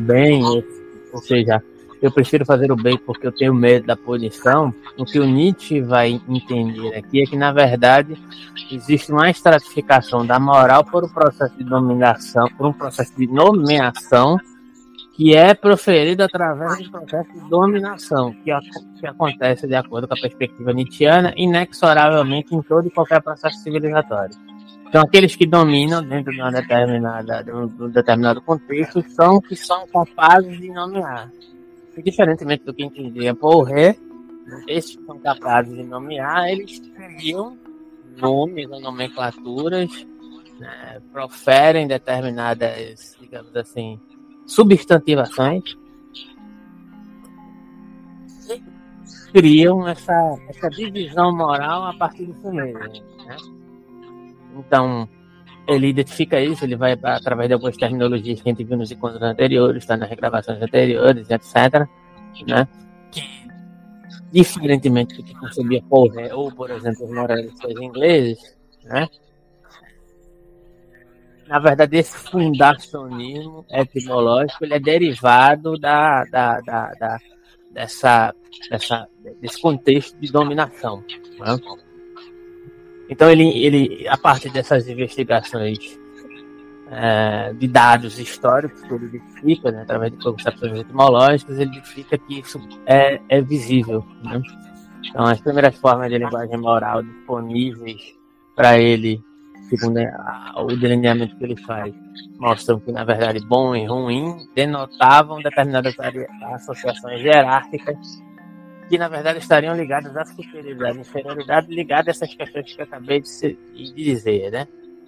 bem, ou, seja, eu prefiro fazer o bem porque eu tenho medo da punição, o que o Nietzsche vai entender aqui é que, na verdade, existe uma estratificação da moral por um processo de dominação, por um processo de nomeação, que é proferido através do processo de dominação, que, que acontece, de acordo com a perspectiva nietzschiana, inexoravelmente em todo e qualquer processo civilizatório. Então, aqueles que dominam dentro de, uma determinada, de um determinado contexto são que são capazes de nomear. E, diferentemente do que entendia por ré, esses que são capazes de nomear, eles criam nomes ou nomenclaturas, né, proferem determinadas, digamos assim, substantivações criam essa, essa divisão moral a partir do mesmo. Então, ele identifica isso, ele vai através de algumas terminologias que a gente viu nos encontros anteriores, está nas regravações anteriores, etc. Né? Diferentemente do que concebia Paul ou, por exemplo, os moralistas ingleses, né? na verdade, esse fundacionismo etimológico ele é derivado da, da, da, da dessa, dessa, desse contexto de dominação. Né? Então ele, ele, a partir dessas investigações é, de dados históricos que ele identifica, né, através de concepções etimológicas, ele identifica que isso é, é visível. Né? Então as primeiras formas de linguagem moral disponíveis para ele, segundo o delineamento que ele faz, mostram que na verdade bom e ruim denotavam determinadas associações hierárquicas que na verdade estariam ligadas à superioridade e inferioridade, ligadas a essas questões que eu acabei de, de dizer, né?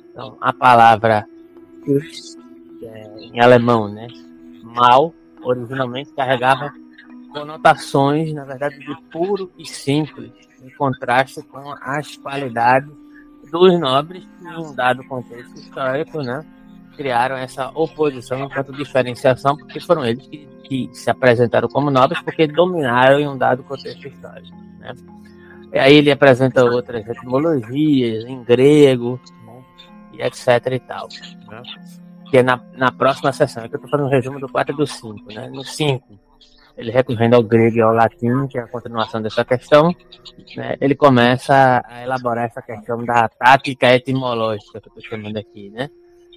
Então, a palavra é, em alemão, né? Mal, originalmente carregava conotações, na verdade, de puro e simples, em contraste com as qualidades dos nobres em um dado contexto histórico, né? Criaram essa oposição enquanto diferenciação, porque foram eles que que se apresentaram como nobres porque dominaram em um dado contexto histórico. Né? Aí ele apresenta outras etimologias em grego e etc e tal. Né? Que é na, na próxima sessão, que eu estou fazendo um resumo do 4 e do 5. Né? No 5, ele recorrendo ao grego e ao latim, que é a continuação dessa questão, né? ele começa a elaborar essa questão da tática etimológica, que eu estou chamando aqui, né?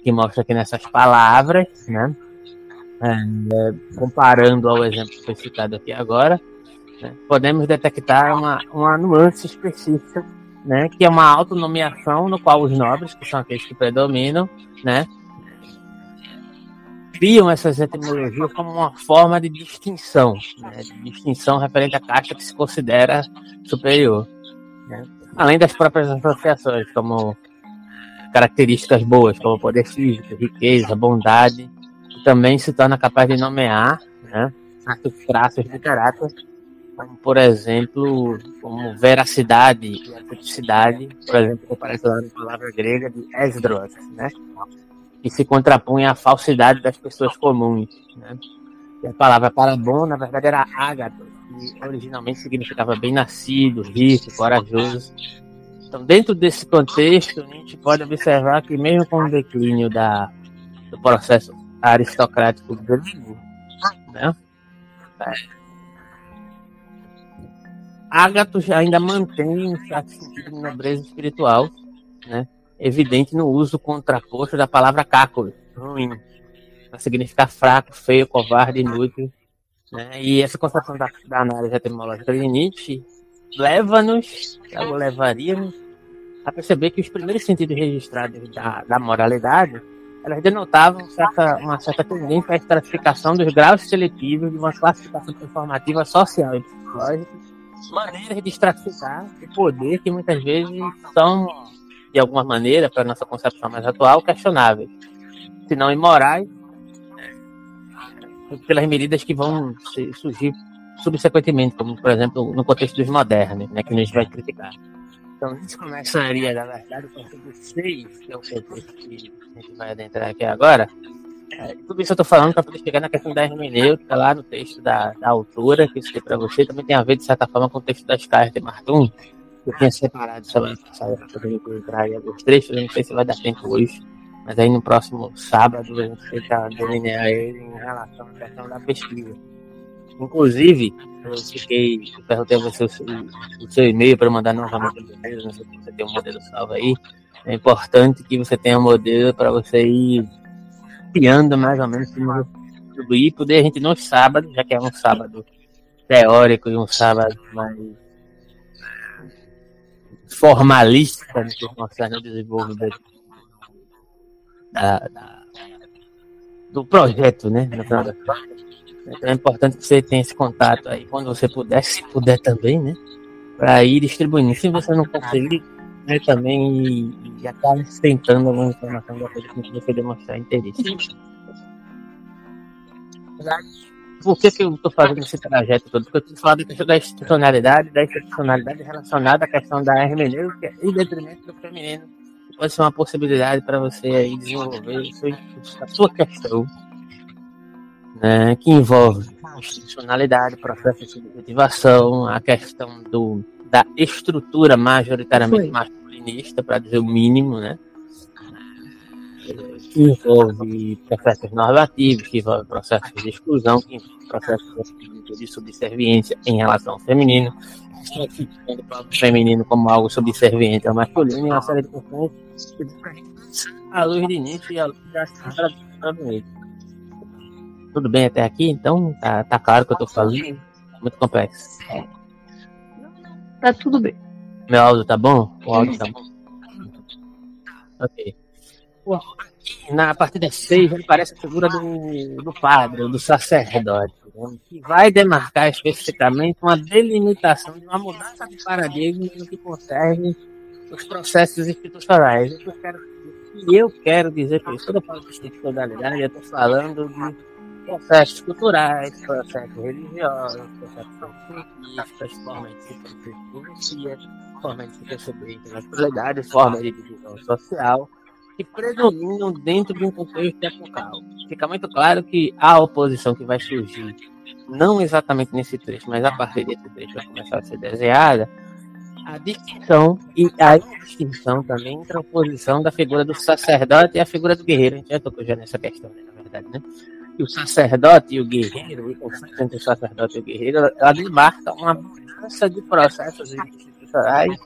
Que mostra que nessas palavras, né? É, comparando ao exemplo que foi citado aqui agora, né, podemos detectar uma, uma nuance específica, né, que é uma autonomeação no qual os nobres, que são aqueles que predominam, né, criam essas etimologias como uma forma de distinção, né, de distinção referente à caixa que se considera superior. Né, além das próprias associações, como características boas, como poder físico, riqueza, bondade, também se torna capaz de nomear né, certos traços de caráter, como, por exemplo, como veracidade e autenticidade, por exemplo, que aparece lá palavra grega de esdros, né, que se contrapunha à falsidade das pessoas comuns. Né. E a palavra para bom, na verdade, era ágato, que originalmente significava bem-nascido, rico, corajoso. Então, dentro desse contexto, a gente pode observar que, mesmo com o declínio da, do processo aristocrático grego, né? É. Ágatos ainda mantém um certo sentido de nobreza espiritual, né? evidente no uso contraposto da palavra cáculo, ruim, para significar fraco, feio, covarde, inútil. Né? E essa concepção da, da análise etimológica de Nietzsche leva-nos, ou levaria-nos, a perceber que os primeiros sentidos registrados da, da moralidade elas denotavam certa, uma certa tendência à estratificação dos graus seletivos de uma classificação informativa social e psicológica, maneiras de estratificar o poder que muitas vezes são, de alguma maneira, para a nossa concepção mais atual, questionáveis, se não imorais, pelas medidas que vão surgir subsequentemente, como, por exemplo, no contexto dos modernos, né, que a gente vai criticar. Então, a gente começaria, na verdade, com o 6, que é o contexto que a gente vai adentrar aqui agora. É, tudo isso eu estou falando para poder chegar na questão da hermenêutica, lá no texto da, da autora, que eu citei para você, também tem a ver, de certa forma, com o texto das cartas de Martum, que eu tinha separado semana passada para poder entrar em alguns trechos, eu não sei se vai dar tempo hoje, Mas aí no próximo sábado a gente tenta delinear ele em relação à questão da pesquisa. Inclusive, eu fiquei, eu perguntei a você o seu, o seu e-mail para mandar novamente não sei se você tem um modelo salvo aí. É importante que você tenha um modelo para você ir criando mais ou menos tudo e poder a gente no sábado, já que é um sábado teórico e um sábado mais formalista no que concerne desenvolvimento da, da, do projeto, né? Então é importante que você tenha esse contato aí, quando você puder, se puder também, né? Para ir distribuindo. Se você não conseguir, né, também e, e acaba tentando alguma informação da coisa que você demonstrar interesse. Por que, que eu estou fazendo esse trajeto todo? Porque eu estou falando da institucionalidade, da institucionalidade relacionada à questão da hermenêutica e detrimento do feminino. Pode ser uma possibilidade para você aí desenvolver a sua questão, né, que envolve institucionalidade, processo de motivação, a questão do, da estrutura majoritariamente masculinista, para dizer o mínimo, né? que envolve processos normativos, que envolve processos de exclusão, que envolve processos de subserviência em relação ao feminino, o próprio feminino como algo subserviente ao masculino, e uma série de questões à luz de início e à luz da Tudo bem até aqui? Então, tá, tá claro que eu tô falando? Muito complexo. Tá tudo bem. Meu áudio tá bom? O áudio tá bom? Ok na partida 6 ele parece a figura do, do padre, do sacerdote, né? que vai demarcar especificamente uma delimitação de uma mudança de paradigma no que concerne os processos institucionais. Eu quero, e eu quero dizer que isso, quando eu falo de institucionalidade, eu estou falando de processos culturais, processos religiosos, processos científicos, formas de se perceber formas de se perceber intelectualidade, formas de divisão social que predominam dentro de um contexto epocal. Fica muito claro que a oposição que vai surgir, não exatamente nesse trecho, mas a partir desse trecho vai começar a ser desenhada, a distinção e a distinção também entre a oposição da figura do sacerdote e a figura do guerreiro. A gente já tocou já nessa questão, né, na verdade, né? E o sacerdote e o guerreiro, o entre o sacerdote e o guerreiro, ela demarca uma mudança de processos institucionais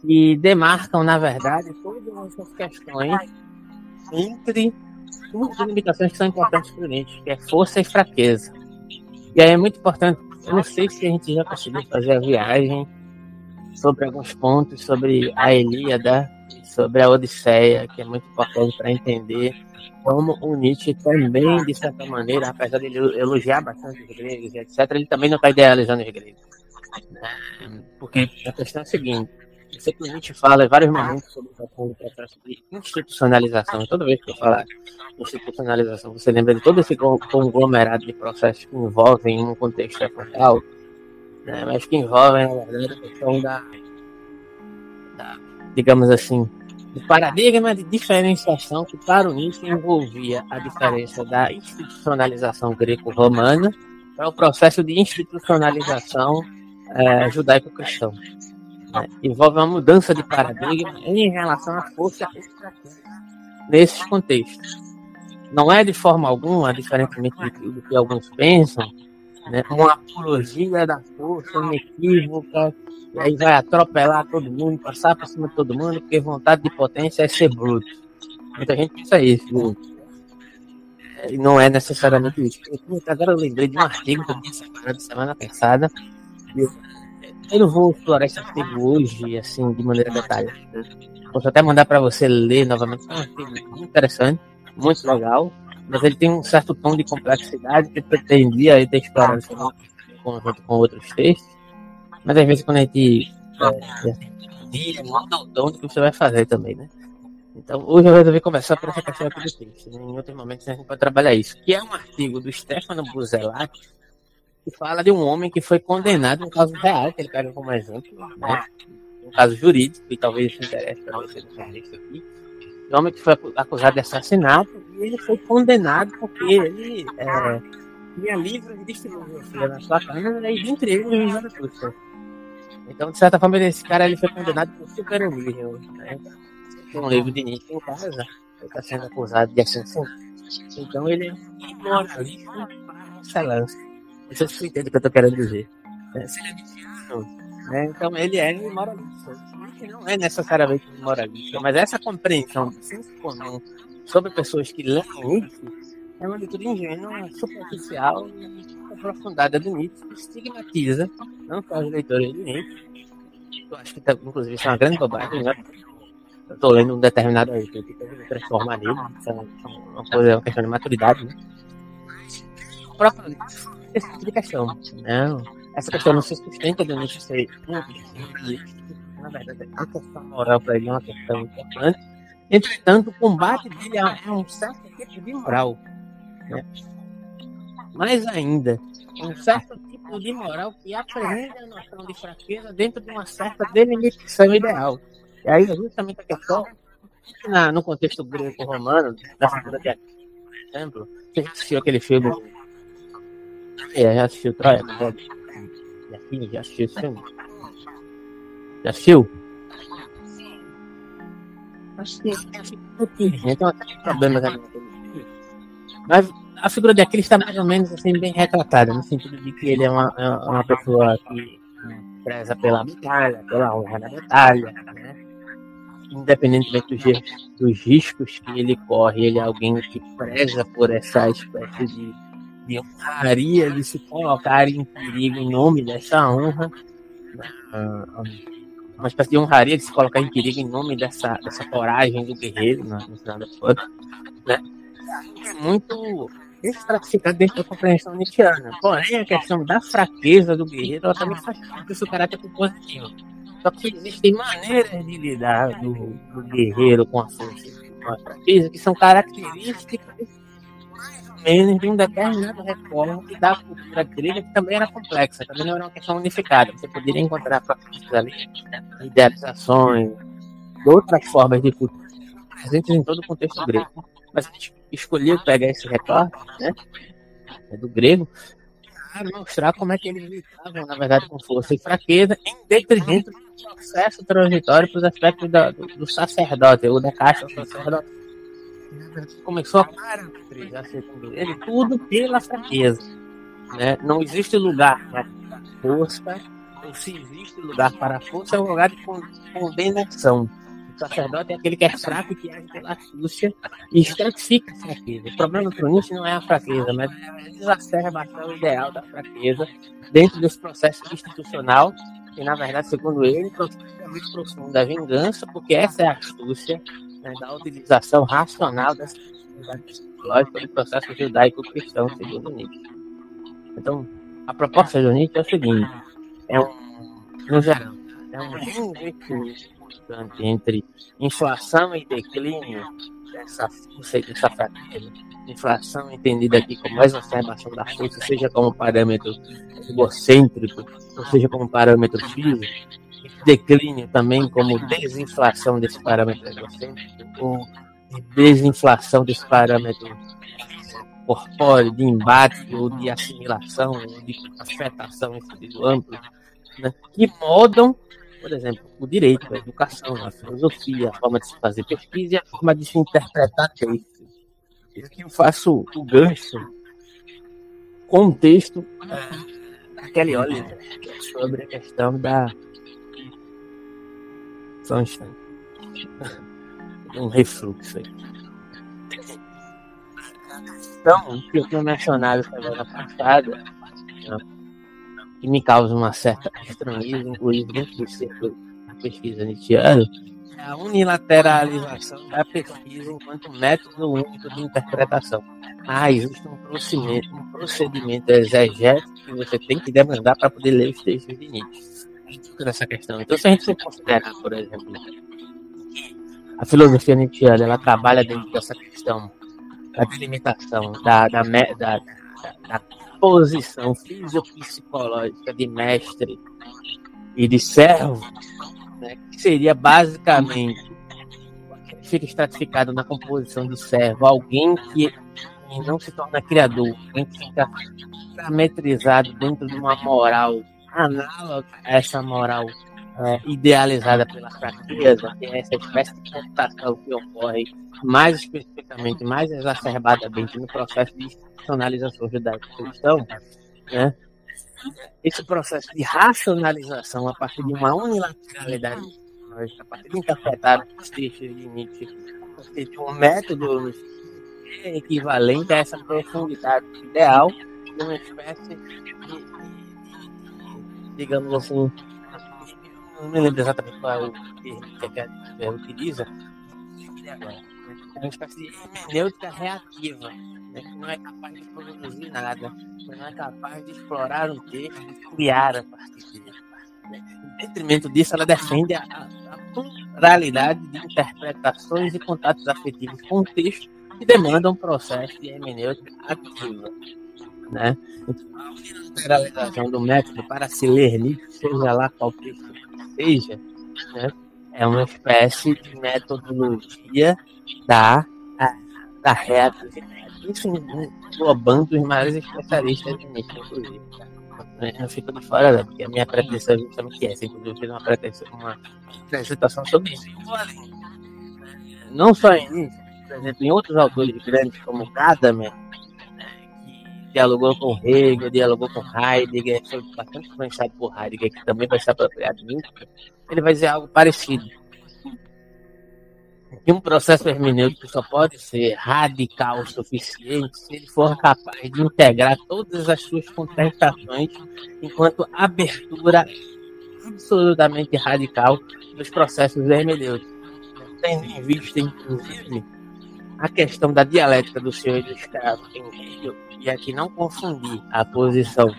que demarcam, na verdade, todas essas questões entre duas limitações que são importantes para o Nietzsche, que é força e fraqueza. E aí é muito importante, eu não sei se a gente já conseguiu fazer a viagem sobre alguns pontos sobre a Ilíada, sobre a Odisseia, que é muito importante para entender como o Nietzsche também, de certa maneira, apesar de elogiar bastante os gregos, etc., ele também não está idealizando os gregos. Né? Porque a questão é a seguinte, isso que a gente fala em vários momentos sobre o processo de institucionalização. Toda vez que eu falar institucionalização, você lembra de todo esse conglomerado de processos que envolvem um contexto epocal, né, mas que envolvem, na verdade, a questão da, da digamos assim, do paradigma de diferenciação que para o Nietzsche envolvia a diferença da institucionalização greco-romana para o processo de institucionalização é, judaico-cristão. Né? Envolve uma mudança de paradigma em relação à força nesses contextos. Não é de forma alguma, diferentemente do que alguns pensam, né, uma apologia da força inequívoca, e aí vai atropelar todo mundo, passar por cima de todo mundo, porque vontade de potência é ser bruto. Muita gente pensa isso. É, e não é necessariamente isso. Agora eu lembrei de um artigo que eu tinha separado semana passada, eu não vou explorar esse artigo hoje, assim, de maneira detalhada. Posso até mandar para você ler novamente. É um artigo muito interessante, muito legal, mas ele tem um certo tom de complexidade que pretendia ter explorado em conjunto com outros textos. Mas às vezes quando a gente é, manda o tom do que você vai fazer também, né? Então, hoje eu resolvi conversar por essa questão aqui do texto. Né? Em outros momentos a gente pode trabalhar isso. Que é um artigo do Stefano Buzelak, que fala de um homem que foi condenado um caso real, que ele pega como exemplo, né? um caso jurídico, e talvez isso interesse para você do jornalista aqui. Um homem que foi acusado de assassinato e ele foi condenado porque ele é, tinha livros de filosofia na sua casa e dentre eles o Zaratustra. Então, de certa forma, esse cara ele foi condenado por superonismo. Né? Tem um livro de Nietzsche em casa. está sendo acusado de assassino. Então ele é um moralista excelência. Não sei se você entende o que eu estou querendo dizer. É, né? então ele é moralista. Não é necessariamente moralista, mas essa compreensão do senso comum sobre pessoas que leem isso é uma leitura ingênua, superficial e aprofundada do Nietzsche, que estigmatiza não só os leitores de Nietzsche, eu acho que, tá, inclusive, isso é uma grande bobagem, né? Eu estou lendo um determinado autor que que transformar nele, isso é uma, coisa, uma questão de maturidade, né? próprio esse tipo questão, né? Essa questão não se sustenta do Nietzsche ser na verdade, a questão moral para ele é uma questão importante. Entretanto, o combate dele é um certo tipo de moral. Né? Mais ainda, um certo tipo de moral que aprende a noção de fraqueza dentro de uma certa delimitação ideal. E aí, justamente a questão, na, no contexto grego-romano, da de Aquiles, por exemplo, você assistiu aquele filme? É, já assistiu Troia? Já, já assistiu esse filme? Já assistiu? Então, tem problemas ali. Mas a figura de Aquiles está mais ou menos assim, bem retratada, no sentido de que ele é uma, é uma pessoa que preza pela batalha, pela honra da batalha, né? independentemente dos, dos, riscos que ele corre, ele é alguém que preza por essa espécie de, de honraria, de se colocar em perigo em nome dessa honra, uma espécie de honraria de se colocar em perigo em nome dessa, dessa coragem do guerreiro, né? no final das contas, né? É muito estratificado dentro da compreensão nietzschiana. Porém, a questão da fraqueza do guerreiro ela também faz parte do seu caráter positivo. Só que existem maneiras de lidar do, do guerreiro com a força com a fraqueza que são características menos de um determinado recorte da cultura grega que também era complexa, também não era uma questão unificada. Você poderia encontrar fraquezas ali, idealizações, outras formas de cultura presentes em todo o contexto grego. Mas a gente escolheu pegar esse recorte, né? É do grego, para mostrar como é que eles lutavam, na verdade, com força e fraqueza, em detrimento do processo transitório para os aspectos do, do, do, sacerdote, ou da caixa do. Começou a segundo ele, tudo pela fraqueza. Né? Não existe lugar para força, ou se existe lugar para força, é um lugar de condenação. O sacerdote é aquele que é fraco que age pela astúcia e estratifica a fraqueza. O problema para o Nietzsche não é a fraqueza, mas é a exacerbação ideal da fraqueza dentro desse processo institucional que, na verdade, segundo ele, é muito profundo da vingança, porque essa é a astúcia né, da utilização racional dessa psicológica do processo judaico-cristão, segundo Nietzsche. Então, a proposta do Nietzsche é o seguinte: é um, no geral, é um importante entre inflação e declínio dessa força e dessa fraqueza. Inflação entendida aqui como exacerbação da força, seja como parâmetro egocêntrico, ou seja como parâmetro físico. Declínio também como desinflação desse parâmetro egocêntrico, desinflação desse parâmetro corpóreo, de embate ou de assimilação, ou de afetação em sentido amplo, né, que modam por exemplo, o direito, a educação, a filosofia, a forma de se fazer pesquisa e a forma de se interpretar texto. Eu faço o gancho com o texto daquele Oliver sobre a questão da. Só um instante. Um refluxo aí. Então, que eu tinha mencionado semana passada, que me causa uma certa estranheza, inclusive dentro do círculo da pesquisa nietzschiana, é a unilateralização da pesquisa enquanto método único de interpretação. Ah, existe um procedimento, um procedimento exegético que você tem que demandar para poder ler os textos de Nietzsche. Nessa questão. Então, se a gente for considerar, por exemplo, a filosofia nietzschiana, ela trabalha dentro dessa questão da delimitação, da, da, da, da posição fisiopsicológica de mestre e de servo, né, que seria basicamente fica estratificado na composição de servo, alguém que não se torna criador, alguém que fica parametrizado dentro de uma moral análoga a essa moral é, idealizada pela fraqueza, que é essa espécie de computação que ocorre mais especificamente, mais exacerbadamente no processo de institucionalização judaico-cristão, né? esse processo de racionalização a partir de uma unilateralidade a partir de interpretar os de um método equivalente a essa profundidade ideal de uma espécie de, digamos assim, não me lembro exatamente qual é o termo que a utiliza, é uma espécie de hermenêutica reativa, né, que não é capaz de produzir nada, não é capaz de explorar um texto e criar a partir dele. Né. Em detrimento disso, ela defende a, a pluralidade de interpretações e contatos afetivos com o texto que demandam um processo de hermenêutica ativa. Né? A unilateralização do método para se ler Nietzsche, seja lá qual seja, né? é uma espécie de metodologia da, da reatividade. Isso englobando os maiores especialistas Nietzsche, inclusive. Eu não fico de fora, né? porque a minha pretensão é justamente essa. Inclusive, eu uma, pretensão, uma apresentação sobre isso. Não só em por exemplo, em outros autores grandes, como Gadamer, dialogou com Hegel, dialogou com Heidegger, foi bastante influenciado por Heidegger, que também vai ser apropriado muito, ele vai dizer algo parecido. Que um processo hermenêutico só pode ser radical o suficiente se ele for capaz de integrar todas as suas contestações enquanto abertura absolutamente radical dos processos hermenêuticos. Tendo em vista, inclusive, a questão da dialética do senhor e do escravo e aqui não confundir a posição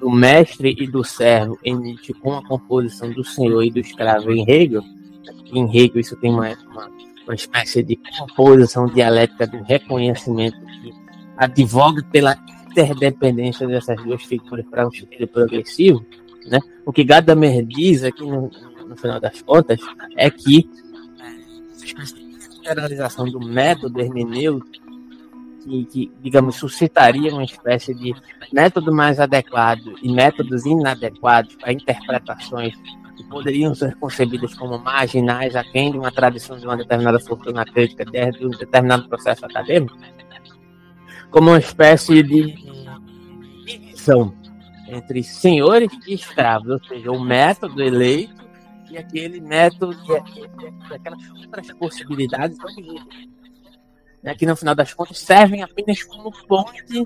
do mestre e do servo em Nietzsche com a composição do senhor e do escravo em Hegel, em Hegel isso tem uma, uma, uma espécie de composição dialética do reconhecimento que advoga pela interdependência dessas duas figuras para um estilo progressivo, né? O que Gadamer diz aqui no, no final das contas é que generalização do método hermenêutico que, que, digamos, suscitaria uma espécie de método mais adequado e métodos inadequados para interpretações que poderiam ser concebidas como marginais aquém de uma tradição de uma determinada fortuna crítica de um determinado processo acadêmico, como uma espécie de divisão entre senhores e escravos, ou seja, o método eleito e aquele método, e aquelas outras possibilidades né, que no final das contas servem apenas como ponte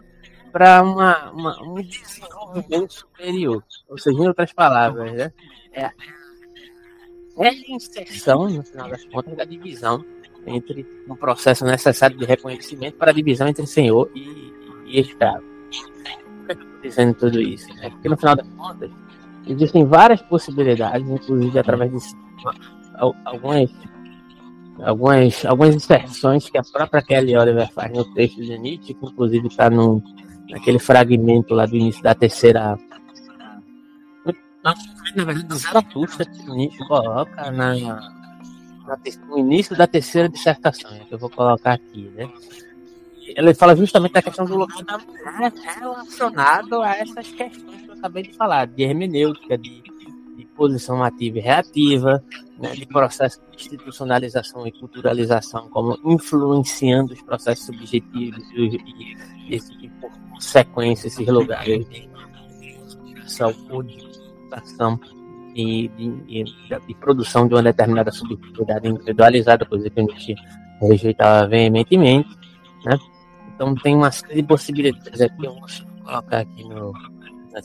para uma, uma, um desenvolvimento superior. Ou seja, em outras palavras, né, é, é a inserção, no final das contas, da divisão entre um processo necessário de reconhecimento para a divisão entre senhor e, e escravo. Por que eu estou dizendo tudo isso? Né? Porque no final das contas, Existem várias possibilidades, inclusive através de algumas, algumas, algumas inserções que a própria Kelly Oliver faz no texto de Nietzsche, que inclusive está naquele fragmento lá do início da terceira. Na verdade, do Zaratustra, que Nietzsche coloca na, na, no início da terceira dissertação, que eu vou colocar aqui, né? Ele fala justamente da questão do lugar da mulher relacionado a essas questões acabei de falar, de hermenêutica, de, de posição ativa e reativa, né, de processo de institucionalização e culturalização, como influenciando os processos subjetivos e, e, e por consequência, esses lugares de inspiração ou de e de, de, produção de uma determinada subjetividade individualizada, coisa que a gente rejeitava veementemente, né? Então tem uma série de possibilidades aqui, eu vou colocar aqui no,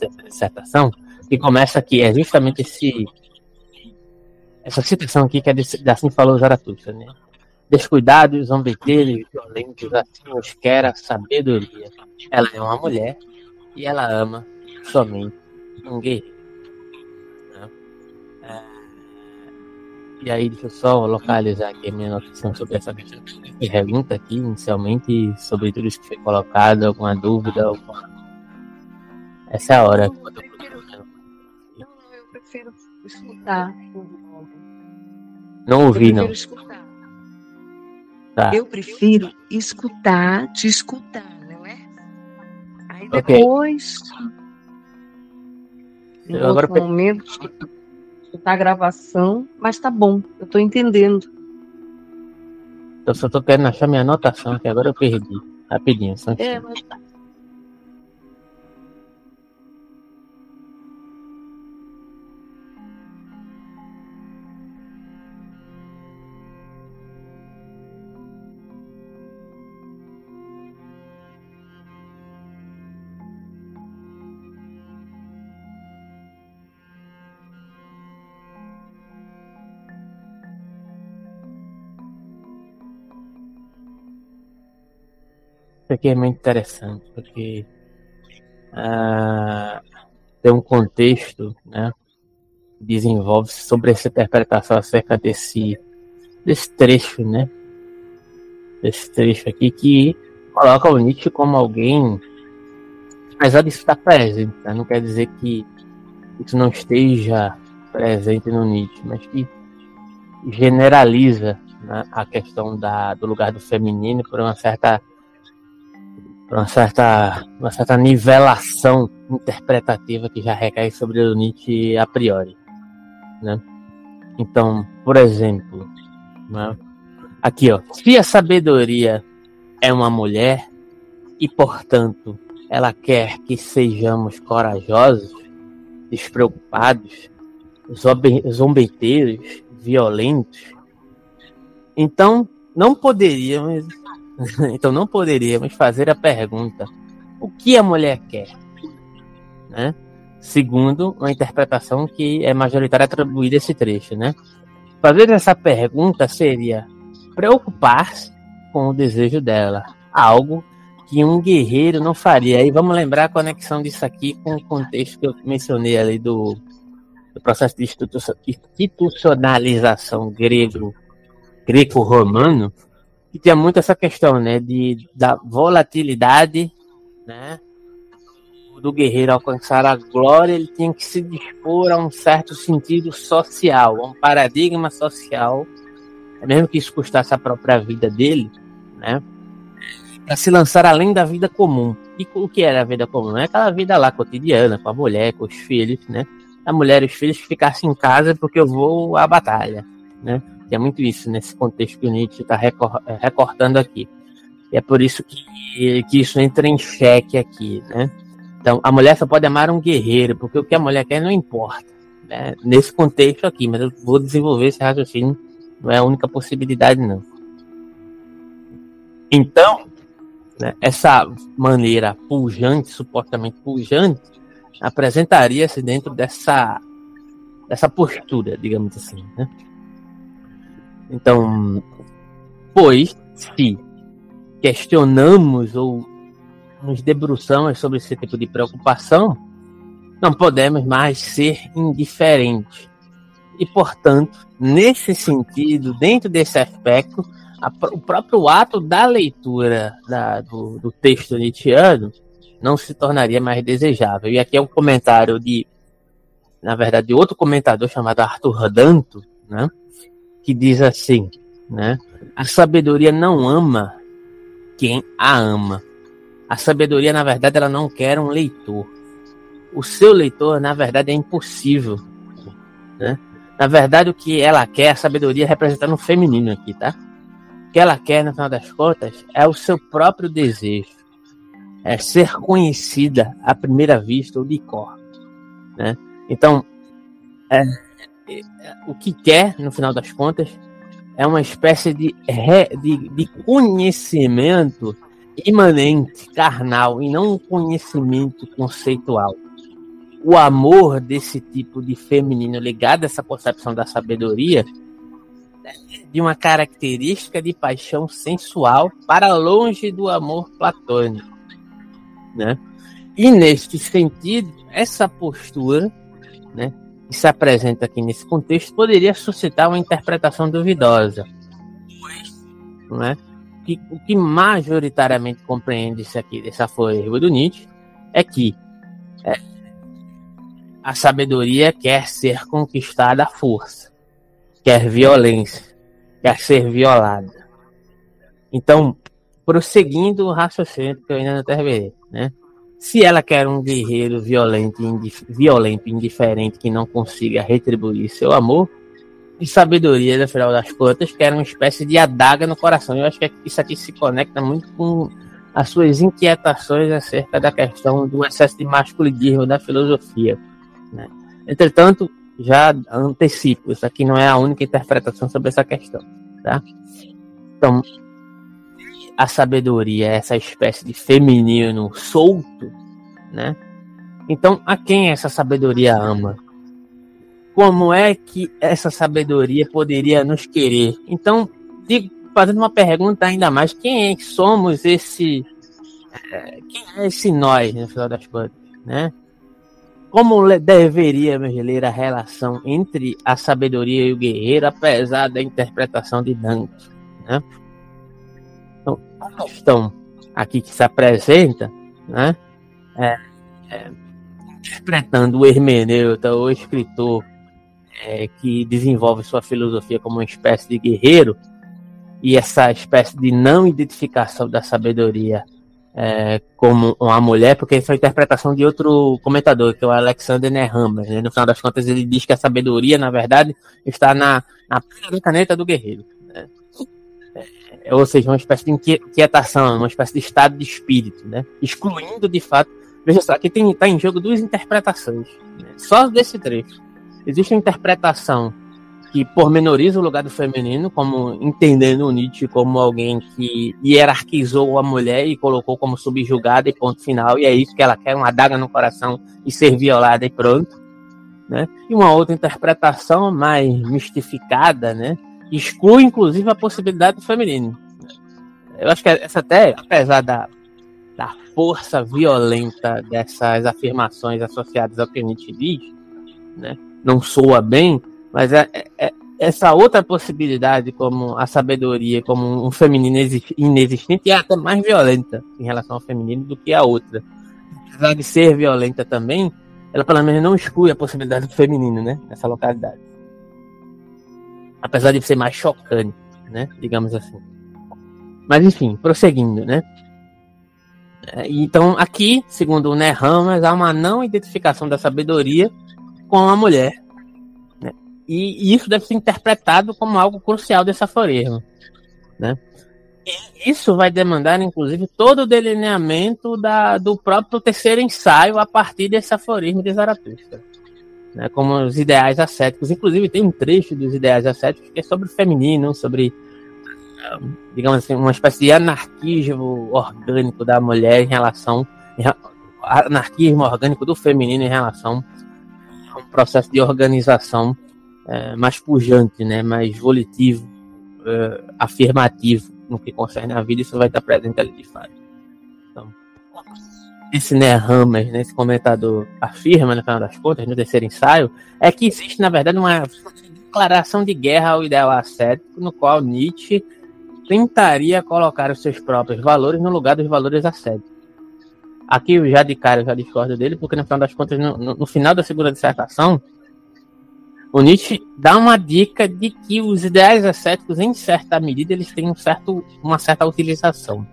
nessa dissertação, que começa aqui, é justamente esse essa citação aqui que é de, assim falou Zaratustra, né? Descuidados, zombeteiros, violentos, assim os quer a sabedoria. Ela é uma mulher e ela ama somente um guerreiro. Né? É... E aí, deixa eu só localizar aqui a minha notação sobre essa pergunta aqui, inicialmente, sobre tudo isso que foi colocado, alguma dúvida, alguma essa é a hora. Eu, eu prefiro escutar. Não ouvi, não. Escutar. Tá. Eu prefiro escutar, te escutar, não é? Aí depois. Okay. Em eu agora... momento, tá a gravação, mas tá bom, eu tô entendendo. Eu só tô querendo achar minha anotação, que agora eu perdi. Rapidinho, só É, mas tá. Isso aqui é muito interessante, porque uh, tem um contexto, né? Desenvolve-se sobre essa interpretação acerca desse, desse trecho, né? Desse trecho aqui que coloca o Nietzsche como alguém, apesar disso estar presente, né? não quer dizer que isso não esteja presente no Nietzsche, mas que generaliza né, a questão da, do lugar do feminino por uma certa uma certa, uma certa nivelação interpretativa que já recai sobre o Nietzsche a priori. Né? Então, por exemplo, né? aqui ó, se a sabedoria é uma mulher e, portanto, ela quer que sejamos corajosos, despreocupados, zombeteiros, violentos, então não poderíamos então não poderíamos fazer a pergunta: o que a mulher quer? Né? Segundo uma interpretação que é majoritária atribuída a esse trecho, né? Fazer essa pergunta seria preocupar-se com o desejo dela, algo que um guerreiro não faria. E vamos lembrar a conexão disso aqui com o contexto que eu mencionei ali do, do processo de institucionalização grego, greco-romano, que tinha muito essa questão, né, de, da volatilidade, né, do guerreiro alcançar a glória, ele tinha que se dispor a um certo sentido social, a um paradigma social, mesmo que isso custasse a própria vida dele, né, para se lançar além da vida comum. E o que era a vida comum? É aquela vida lá cotidiana, com a mulher, com os filhos, né? A mulher e os filhos ficassem em casa porque eu vou à batalha, né? É muito isso nesse contexto que o Nietzsche está é, recortando aqui. E é por isso que, que isso entra em xeque aqui, né? Então, a mulher só pode amar um guerreiro, porque o que a mulher quer não importa. Né? Nesse contexto aqui, mas eu vou desenvolver esse raciocínio, não é a única possibilidade, não. Então, né, essa maneira pujante, supostamente pujante, apresentaria-se dentro dessa, dessa postura, digamos assim, né? Então, pois, se questionamos ou nos debruçamos sobre esse tipo de preocupação, não podemos mais ser indiferentes. E, portanto, nesse sentido, dentro desse aspecto, a, o próprio ato da leitura da, do, do texto nietzscheano não se tornaria mais desejável. E aqui é um comentário de, na verdade, de outro comentador chamado Arthur Danto, né? Que diz assim, né? A sabedoria não ama quem a ama. A sabedoria, na verdade, ela não quer um leitor. O seu leitor, na verdade, é impossível. Né? Na verdade, o que ela quer, a sabedoria representa no feminino aqui, tá? O que ela quer, no final das contas, é o seu próprio desejo. É ser conhecida à primeira vista ou de cor. Né? Então, é, o que quer, no final das contas, é uma espécie de, re, de, de conhecimento imanente, carnal, e não um conhecimento conceitual. O amor desse tipo de feminino ligado a essa concepção da sabedoria de uma característica de paixão sensual para longe do amor platônico, né? E neste sentido, essa postura, né, se apresenta aqui nesse contexto poderia suscitar uma interpretação duvidosa. Não é? Que, o que majoritariamente compreende isso aqui, dessa folha do Nietzsche, é que é, a sabedoria quer ser conquistada à força, quer violência, quer ser violada. Então, prosseguindo o raciocínio que eu ainda não terminei, né? Se ela quer um guerreiro violento, indif violento, indiferente, que não consiga retribuir seu amor, e sabedoria, no final das contas, que era uma espécie de adaga no coração. Eu acho que isso aqui se conecta muito com as suas inquietações acerca da questão do excesso de masculinismo da filosofia. Né? Entretanto, já antecipo, isso aqui não é a única interpretação sobre essa questão. Tá? Então, a sabedoria é essa espécie de feminino solto, né? Então, a quem essa sabedoria ama? Como é que essa sabedoria poderia nos querer? Então, digo, fazendo uma pergunta ainda mais, quem é somos esse é, quem é esse nós, no final das contas, né? Como deveríamos ler a relação entre a sabedoria e o guerreiro, apesar da interpretação de Dante, né? Questão aqui que se apresenta, né, é, é, interpretando o hermeneuta, o escritor é, que desenvolve sua filosofia como uma espécie de guerreiro, e essa espécie de não identificação da sabedoria é, como uma mulher, porque isso é a interpretação de outro comentador, que é o Alexander Nehammer. Né? No final das contas, ele diz que a sabedoria, na verdade, está na, na caneta do guerreiro. Né? É, ou seja, uma espécie de inquietação, uma espécie de estado de espírito, né? excluindo de fato. Veja só, aqui está em jogo duas interpretações, né? só desse trecho. Existe uma interpretação que pormenoriza o lugar do feminino, como entendendo Nietzsche como alguém que hierarquizou a mulher e colocou como subjugada e ponto final, e é isso que ela quer, uma adaga no coração e ser violada e pronto. Né? E uma outra interpretação mais mistificada, né? Exclui inclusive a possibilidade do feminino. Eu acho que essa até, apesar da, da força violenta dessas afirmações associadas ao que Nietzsche diz, né? não soa bem, mas é, é, é, essa outra possibilidade, como a sabedoria, como um feminino inexistente, é até mais violenta em relação ao feminino do que a outra. Apesar de ser violenta também, ela pelo menos não exclui a possibilidade do feminino, né? Nessa localidade. Apesar de ser mais chocante, né? Digamos assim. Mas enfim, prosseguindo, né? É, então, aqui, segundo o Nehamas, há uma não identificação da sabedoria com a mulher e, isso deve ser interpretado como algo crucial desse aforismo. Né? E isso vai demandar, inclusive, todo o delineamento da, do próprio terceiro ensaio a partir desse aforismo de Zaratustra. Né? Como os ideais ascéticos. Inclusive, tem um trecho dos ideais ascéticos que é sobre o feminino, sobre, digamos assim, uma espécie de anarquismo orgânico da mulher em relação. Anarquismo orgânico do feminino em relação a um processo de organização é, mais pujante, né, mais volitivo, é, afirmativo no que concerne a vida, isso vai estar presente ali de fato. Esse Nehammer, né, esse comentador, afirma, no final das contas, no terceiro ensaio, é que existe, na verdade, uma declaração de guerra ao ideal ascético, no qual Nietzsche tentaria colocar os seus próprios valores no lugar dos valores ascéticos. Aqui, já de cara, eu já discordo dele, porque no final das contas, no, no, no final da segunda dissertação, o Nietzsche dá uma dica de que os ideais ascéticos, em certa medida, eles têm um certo, uma certa utilização.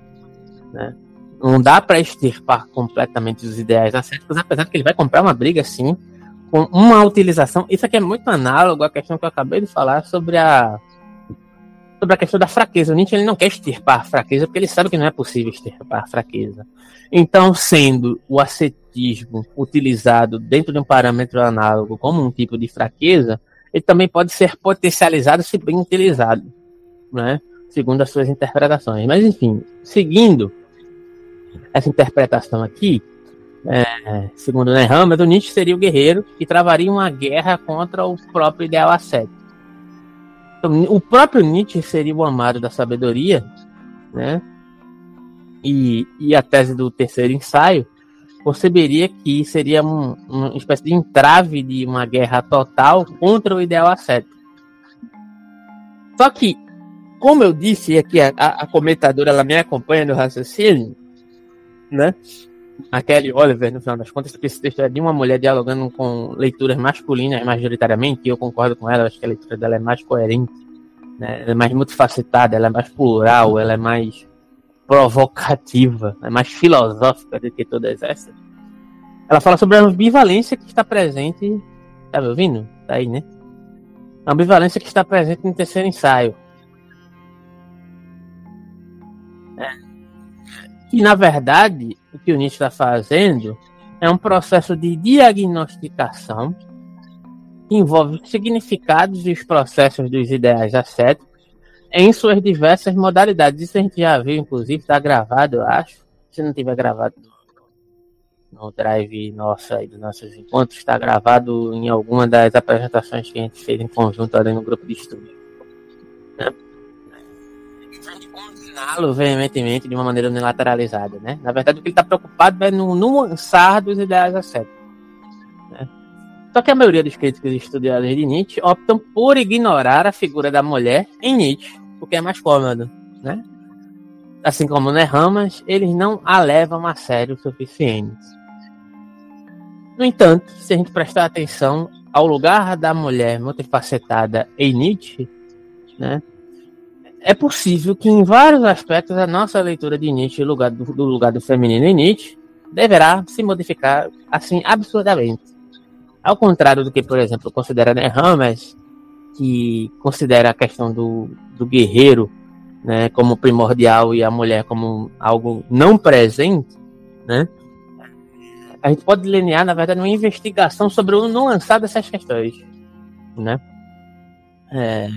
Né? Não dá para extirpar completamente os ideais ascéticos, apesar que ele vai comprar uma briga, sim, com uma utilização. Isso aqui é muito análogo à questão que eu acabei de falar sobre a sobre a questão da fraqueza. O Nietzsche ele não quer extirpar a fraqueza porque ele sabe que não é possível extirpar a fraqueza. Então, sendo o ascetismo utilizado dentro de um parâmetro análogo como um tipo de fraqueza, ele também pode ser potencializado se bem utilizado, né? segundo as suas interpretações. Mas, enfim, seguindo essa interpretação aqui, é, segundo Nehammer, o Nietzsche seria o guerreiro que travaria uma guerra contra o próprio ideal ascético. Então, o próprio Nietzsche seria o amado da sabedoria, né? E, e a tese do terceiro ensaio conceberia que seria um, uma espécie de entrave de uma guerra total contra o ideal ascético. Só que, como eu disse aqui, a, a comentadora ela me acompanha no raciocínio, né? A Kelly Oliver, no final das contas, porque esse texto é de uma mulher dialogando com leituras masculinas majoritariamente, e eu concordo com ela, acho que a leitura dela é mais coerente, né? ela é mais multifacetada, ela é mais plural, ela é mais provocativa, é mais filosófica do que todas essas. Ela fala sobre a ambivalência que está presente. Tá me ouvindo? Tá aí, né? A ambivalência que está presente no terceiro ensaio. E, na verdade, o que o Nietzsche está fazendo é um processo de diagnosticação que envolve significados e os processos dos ideais ascéticos em suas diversas modalidades. Isso a gente já viu, inclusive, está gravado, eu acho. Se não tiver gravado no drive nosso aí dos nossos encontros, está gravado em alguma das apresentações que a gente fez em conjunto ali no grupo de estudo. Né? Condená-lo veementemente de uma maneira unilateralizada, né? Na verdade, o que ele está preocupado é no nuançar dos ideais ascéticos. Né? Só que a maioria dos críticos estudiosos de Nietzsche optam por ignorar a figura da mulher em Nietzsche, porque é mais cômodo, né? Assim como Nerramas, eles não a levam a sério o suficiente. No entanto, se a gente prestar atenção ao lugar da mulher multifacetada em Nietzsche, né, é possível que em vários aspectos a nossa leitura de Nietzsche lugar do, do lugar do feminino em Nietzsche deverá se modificar assim absurdamente. Ao contrário do que, por exemplo, considera Nerhamas, que considera a questão do, do guerreiro né, como primordial e a mulher como algo não presente, né? A gente pode delinear, na verdade, uma investigação sobre o nuançar dessas questões, né? É,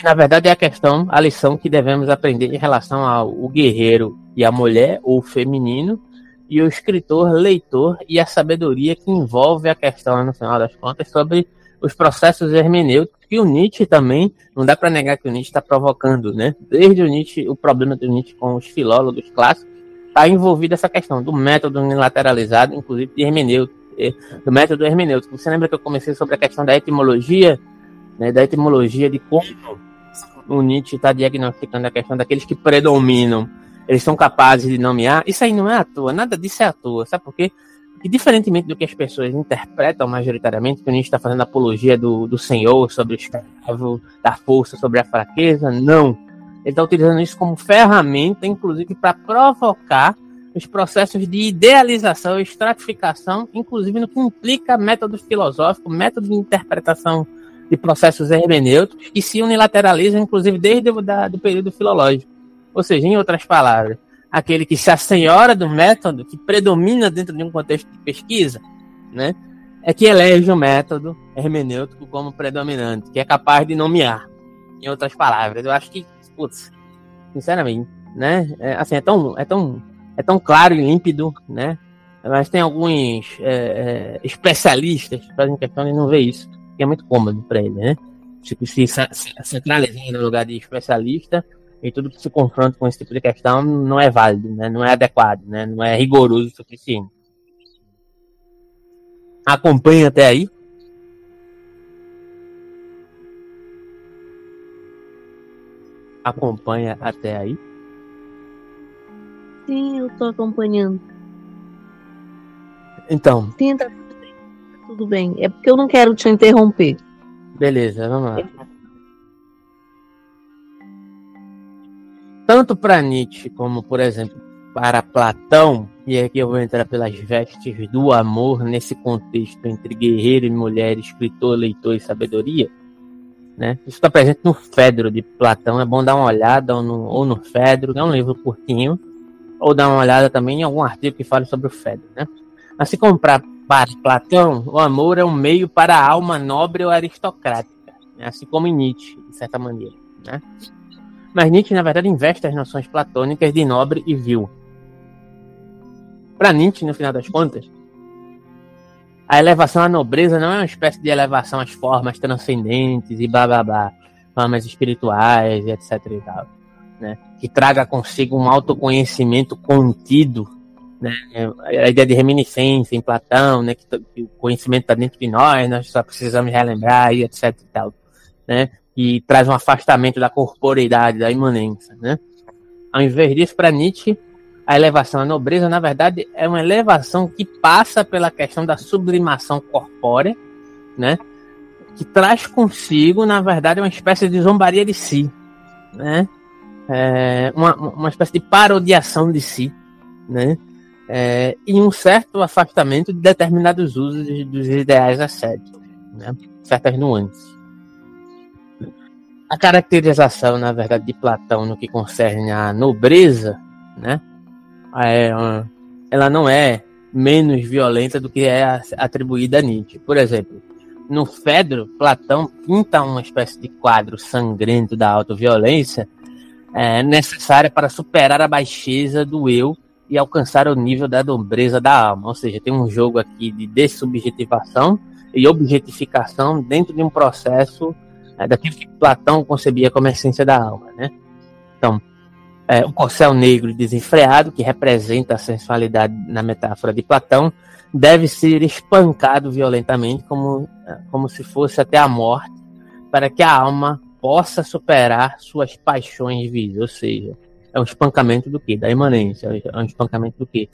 que na verdade é a questão, a lição que devemos aprender em relação ao guerreiro e a mulher, ou feminino, e o escritor, leitor e a sabedoria que envolve a questão, no final das contas, sobre os processos hermenêuticos que o Nietzsche também, não dá para negar que o Nietzsche está provocando, né? Desde o Nietzsche, o problema do Nietzsche com os filólogos clássicos, está envolvida essa questão do método unilateralizado, inclusive de hermenêutico, eh, do método hermenêutico. Você lembra que eu comecei sobre a questão da etimologia, né, da etimologia de como o Nietzsche está diagnosticando a questão daqueles que predominam, eles são capazes de nomear. Isso aí não é à toa, nada disso é à toa, sabe por quê? Porque, diferentemente do que as pessoas interpretam majoritariamente, que o Nietzsche está fazendo apologia do, do senhor sobre o escravo, da força sobre a fraqueza, não. Ele está utilizando isso como ferramenta, inclusive, para provocar os processos de idealização e estratificação, inclusive no que implica método filosófico, método de interpretação de processos hermenêuticos que se unilateralizam, inclusive, desde o período filológico. Ou seja, em outras palavras, aquele que se assenhora do método, que predomina dentro de um contexto de pesquisa, né, é que elege o método hermenêutico como predominante, que é capaz de nomear. Em outras palavras, eu acho que, putz, sinceramente, né, é, assim, é tão, é tão, é tão claro e límpido, né, mas tem alguns é, é, especialistas que fazem questão de não ver isso que é muito cômodo para ele, né? Tipo, se, se centralizar no lugar de especialista e tudo que se confronta com esse tipo de questão não é válido, né? Não é adequado, né? Não é rigoroso o suficiente. Acompanha até aí. Acompanha até aí. Sim, eu tô acompanhando. Então. Tenta tudo bem. É porque eu não quero te interromper. Beleza, vamos lá. Tanto para Nietzsche como, por exemplo, para Platão, e aqui eu vou entrar pelas vestes do amor nesse contexto entre guerreiro e mulher, escritor, leitor e sabedoria, né? Isso está presente no Fedro de Platão. É bom dar uma olhada ou no, ou no Fedro, é um livro curtinho, ou dar uma olhada também em algum artigo que fale sobre o Fedro, né? Mas se comprar para Platão, o amor é um meio para a alma nobre ou aristocrática, né? assim como em Nietzsche, de certa maneira. Né? Mas Nietzsche, na verdade, investe as noções platônicas de nobre e vil. Para Nietzsche, no final das contas, a elevação à nobreza não é uma espécie de elevação às formas transcendentes e blá blá blá, formas espirituais e etc e tal, né? Que traga consigo um autoconhecimento contido né? A ideia de reminiscência em Platão, né? Que, que o conhecimento está dentro de nós, nós só precisamos relembrar e etc e tal, né? E traz um afastamento da corporeidade, da imanência, né? Ao invés disso, para Nietzsche, a elevação à nobreza, na verdade, é uma elevação que passa pela questão da sublimação corpórea, né? Que traz consigo, na verdade, uma espécie de zombaria de si, né? é, uma, uma espécie de parodiação de si, né? É, e um certo afastamento de determinados usos dos ideais ascéticos, né? certas nuances. A caracterização, na verdade, de Platão no que concerne à nobreza, né? É, ela não é menos violenta do que é atribuída a Nietzsche. Por exemplo, no Fedro, Platão pinta uma espécie de quadro sangrento da autoviolência é, necessária para superar a baixeza do eu e alcançar o nível da nobreza da alma. Ou seja, tem um jogo aqui de dessubjetivação e objetificação dentro de um processo é, daquilo que Platão concebia como a essência da alma. Né? Então, é, o corcel negro desenfreado, que representa a sensualidade na metáfora de Platão, deve ser espancado violentamente, como, como se fosse até a morte, para que a alma possa superar suas paixões vidas. Ou seja, é um espancamento do que? Da imanência. É um espancamento do que?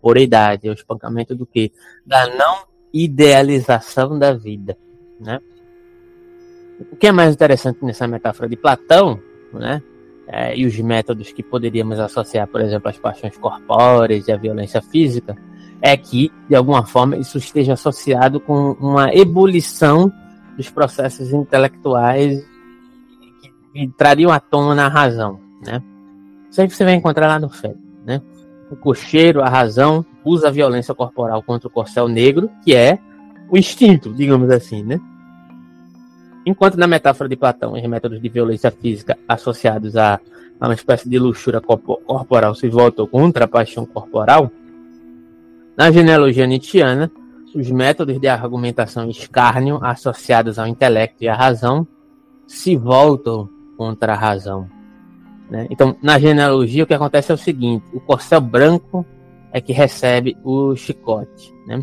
Oreidade. É um espancamento do que? Da não idealização da vida. Né? O que é mais interessante nessa metáfora de Platão, né? É, e os métodos que poderíamos associar, por exemplo, às paixões corpóreas e à violência física, é que, de alguma forma, isso esteja associado com uma ebulição dos processos intelectuais que, que trariam à tona a razão, né? Aí você vai encontrar lá no Fed, né? O cocheiro, a razão, usa a violência corporal contra o corcel negro, que é o instinto, digamos assim, né? Enquanto na metáfora de Platão, os métodos de violência física associados a, a uma espécie de luxúria corporal se voltam contra a paixão corporal, na genealogia nietzschiana, os métodos de argumentação e escárnio associados ao intelecto e à razão se voltam contra a razão. Né? Então, na genealogia, o que acontece é o seguinte: o corcel branco é que recebe o chicote. Né?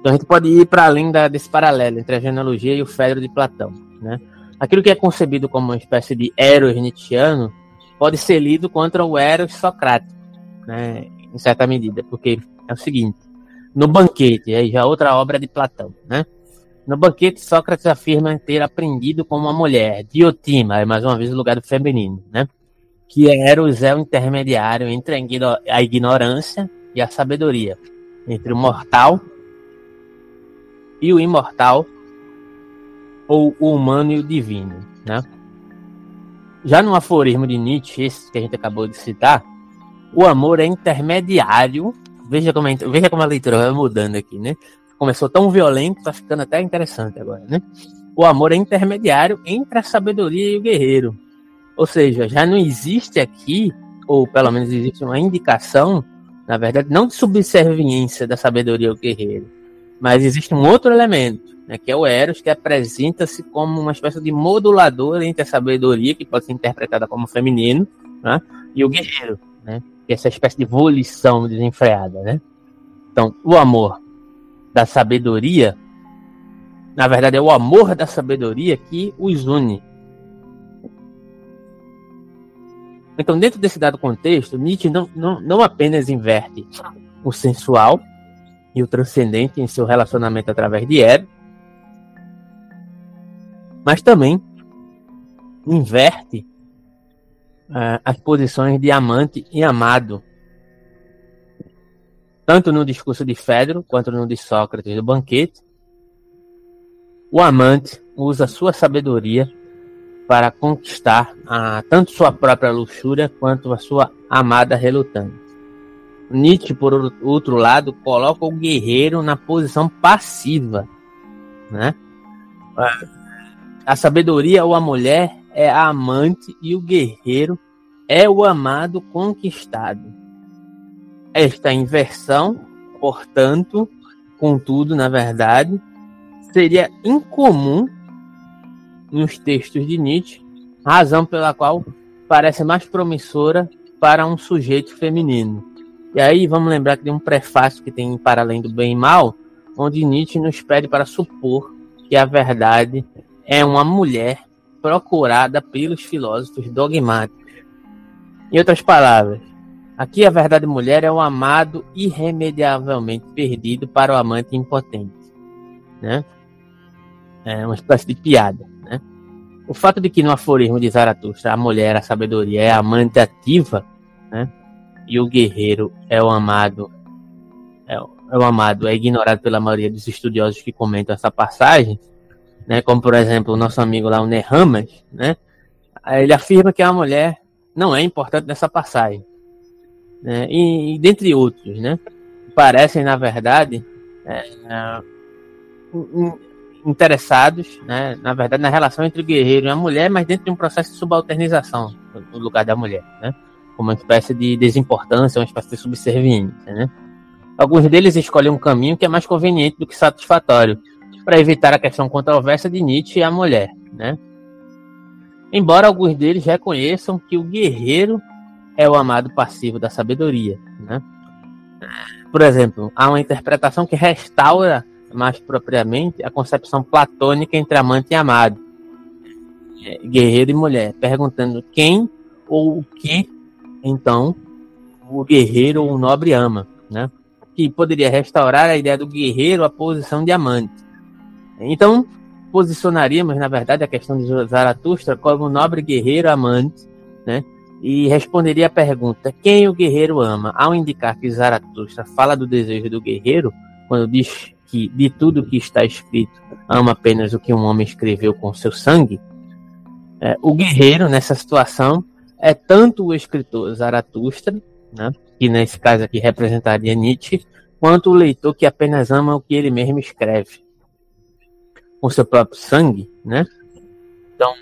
Então, a gente pode ir para além da, desse paralelo entre a genealogia e o Fedro de Platão. Né? Aquilo que é concebido como uma espécie de Eros nietzschiano pode ser lido contra o Eros socrático, né? em certa medida, porque é o seguinte: no banquete, aí já outra obra de Platão, né? No banquete, Sócrates afirma ter aprendido com uma mulher, Diotima, é mais uma vez o lugar do feminino, né? Que era o Zé intermediário entre a ignorância e a sabedoria, entre o mortal e o imortal, ou o humano e o divino, né? Já no aforismo de Nietzsche, esse que a gente acabou de citar, o amor é intermediário Veja como, é, veja como a leitura vai mudando aqui, né? Começou tão violento, tá ficando até interessante agora, né? O amor é intermediário entre a sabedoria e o guerreiro. Ou seja, já não existe aqui, ou pelo menos existe uma indicação, na verdade, não de subserviência da sabedoria ao guerreiro, mas existe um outro elemento, né, que é o Eros, que apresenta-se como uma espécie de modulador entre a sabedoria, que pode ser interpretada como feminino, né, e o guerreiro, né? essa espécie de volição desenfreada, né? Então, o amor da sabedoria, na verdade, é o amor da sabedoria que os une. Então, dentro desse dado contexto, Nietzsche não, não, não apenas inverte o sensual e o transcendente em seu relacionamento através de Eros, mas também inverte uh, as posições de amante e amado, tanto no discurso de Fedro quanto no de Sócrates do banquete. O amante usa sua sabedoria para conquistar a, tanto sua própria luxúria quanto a sua amada relutante. Nietzsche, por outro lado, coloca o guerreiro na posição passiva. Né? A sabedoria ou a mulher é a amante e o guerreiro é o amado conquistado. Esta inversão, portanto, contudo, na verdade, seria incomum nos textos de Nietzsche, razão pela qual parece mais promissora para um sujeito feminino. E aí vamos lembrar que tem um prefácio que tem Para Além do Bem e Mal, onde Nietzsche nos pede para supor que a verdade é uma mulher procurada pelos filósofos dogmáticos. Em outras palavras, aqui a verdade mulher é o amado irremediavelmente perdido para o amante impotente, né? É uma espécie de piada? O fato de que no aforismo de Zaratustra a mulher, a sabedoria, é a amante ativa, né? E o guerreiro é o amado, é, é o amado, é ignorado pela maioria dos estudiosos que comentam essa passagem, né? Como por exemplo o nosso amigo lá, o Nehamas, né? Ele afirma que a mulher não é importante nessa passagem, né? E, e dentre outros, né? Parecem na verdade é, é, interessados, né, na verdade, na relação entre o guerreiro e a mulher, mas dentro de um processo de subalternização no lugar da mulher, né, como uma espécie de desimportância, uma espécie de subserviência, né. Alguns deles escolhem um caminho que é mais conveniente do que satisfatório, para evitar a questão controversa de Nietzsche e a mulher, né. Embora alguns deles reconheçam que o guerreiro é o amado passivo da sabedoria, né. Por exemplo, há uma interpretação que restaura mais propriamente a concepção platônica entre amante e amado, é, guerreiro e mulher, perguntando quem ou o que então o guerreiro ou o nobre ama, né? Que poderia restaurar a ideia do guerreiro à posição de amante. Então, posicionaríamos, na verdade, a questão de Zaratustra como nobre guerreiro amante, né? E responderia a pergunta: quem o guerreiro ama? Ao indicar que Zaratustra fala do desejo do guerreiro, quando diz que de tudo que está escrito ama apenas o que um homem escreveu com seu sangue, é, o guerreiro nessa situação é tanto o escritor Zaratustra, né, que nesse caso aqui representaria Nietzsche, quanto o leitor que apenas ama o que ele mesmo escreve com seu próprio sangue, né? Então,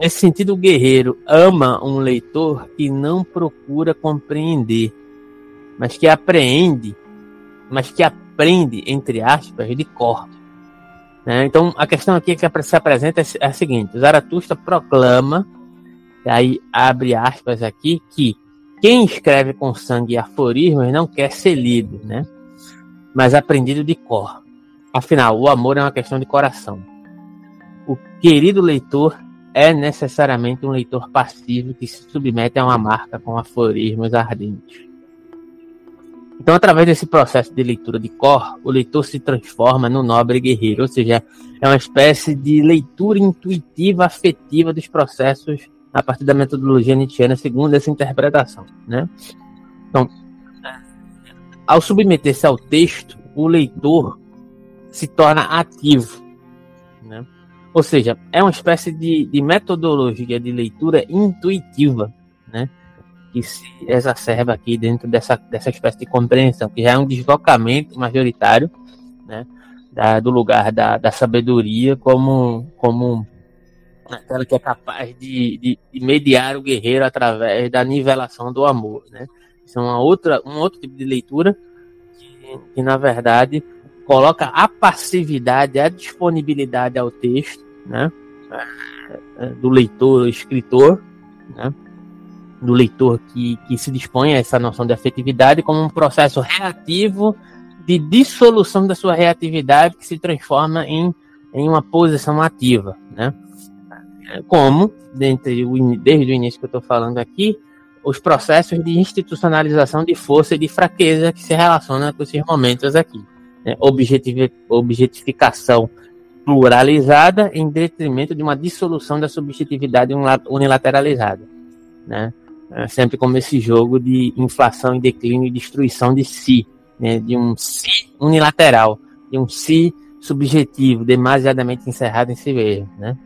nesse sentido, o guerreiro ama um leitor que não procura compreender, mas que apreende, mas que aprende entre aspas, de cor. Né? Então, a questão aqui que se apresenta é a seguinte: Zaratustra proclama, e aí abre aspas aqui, que quem escreve com sangue aforismos não quer ser lido, né? mas aprendido de cor. Afinal, o amor é uma questão de coração. O querido leitor é necessariamente um leitor passivo que se submete a uma marca com aforismos ardentes. Então, através desse processo de leitura de cor, o leitor se transforma no nobre guerreiro, ou seja, é uma espécie de leitura intuitiva, afetiva dos processos a partir da metodologia nietzschiana, segundo essa interpretação. Né? Então, ao submeter-se ao texto, o leitor se torna ativo. Né? Ou seja, é uma espécie de, de metodologia de leitura intuitiva. Né? Que se exacerba aqui dentro dessa, dessa espécie de compreensão, que já é um deslocamento majoritário né, da, do lugar da, da sabedoria como, como aquela que é capaz de, de, de, mediar o guerreiro através da nivelação do amor. Né? Isso é uma outra, um outro tipo de leitura que, que na verdade, coloca a passividade, a disponibilidade ao texto né, do leitor, do escritor, né, do leitor que, que se dispõe a essa noção de afetividade como um processo reativo de dissolução da sua reatividade que se transforma em, em uma posição ativa, né? Como, desde o, desde o início que eu estou falando aqui, os processos de institucionalização de força e de fraqueza que se relacionam com esses momentos aqui. Né? objetificação pluralizada em detrimento de uma dissolução da subjetividade unilateralizada. Né? É sempre como esse jogo de inflação e declínio e destruição de si, né? de um si unilateral, de um si subjetivo, demasiadamente encerrado em si mesmo. Né?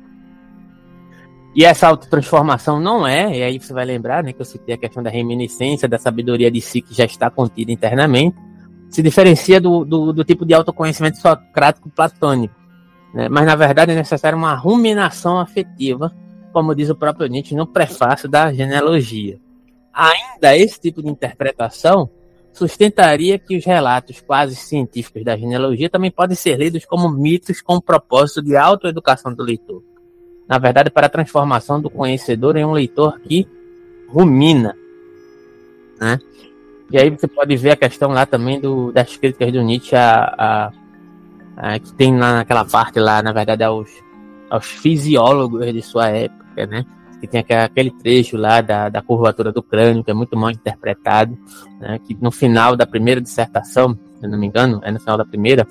E essa autotransformação não é, e aí você vai lembrar né, que eu citei a questão da reminiscência, da sabedoria de si que já está contida internamente, se diferencia do, do, do tipo de autoconhecimento socrático platônico. Né? Mas, na verdade, é necessária uma ruminação afetiva como diz o próprio Nietzsche no prefácio da genealogia. Ainda esse tipo de interpretação sustentaria que os relatos quase científicos da genealogia também podem ser lidos como mitos com o propósito de autoeducação do leitor. Na verdade, para a transformação do conhecedor em um leitor que rumina. Né? E aí você pode ver a questão lá também do, das críticas do Nietzsche a, a, a, que tem lá naquela parte lá, na verdade, aos, aos fisiólogos de sua época né? Que tem aquele trecho lá da, da curvatura do crânio, que é muito mal interpretado, né? Que no final da primeira dissertação, se não me engano, é no final da primeira,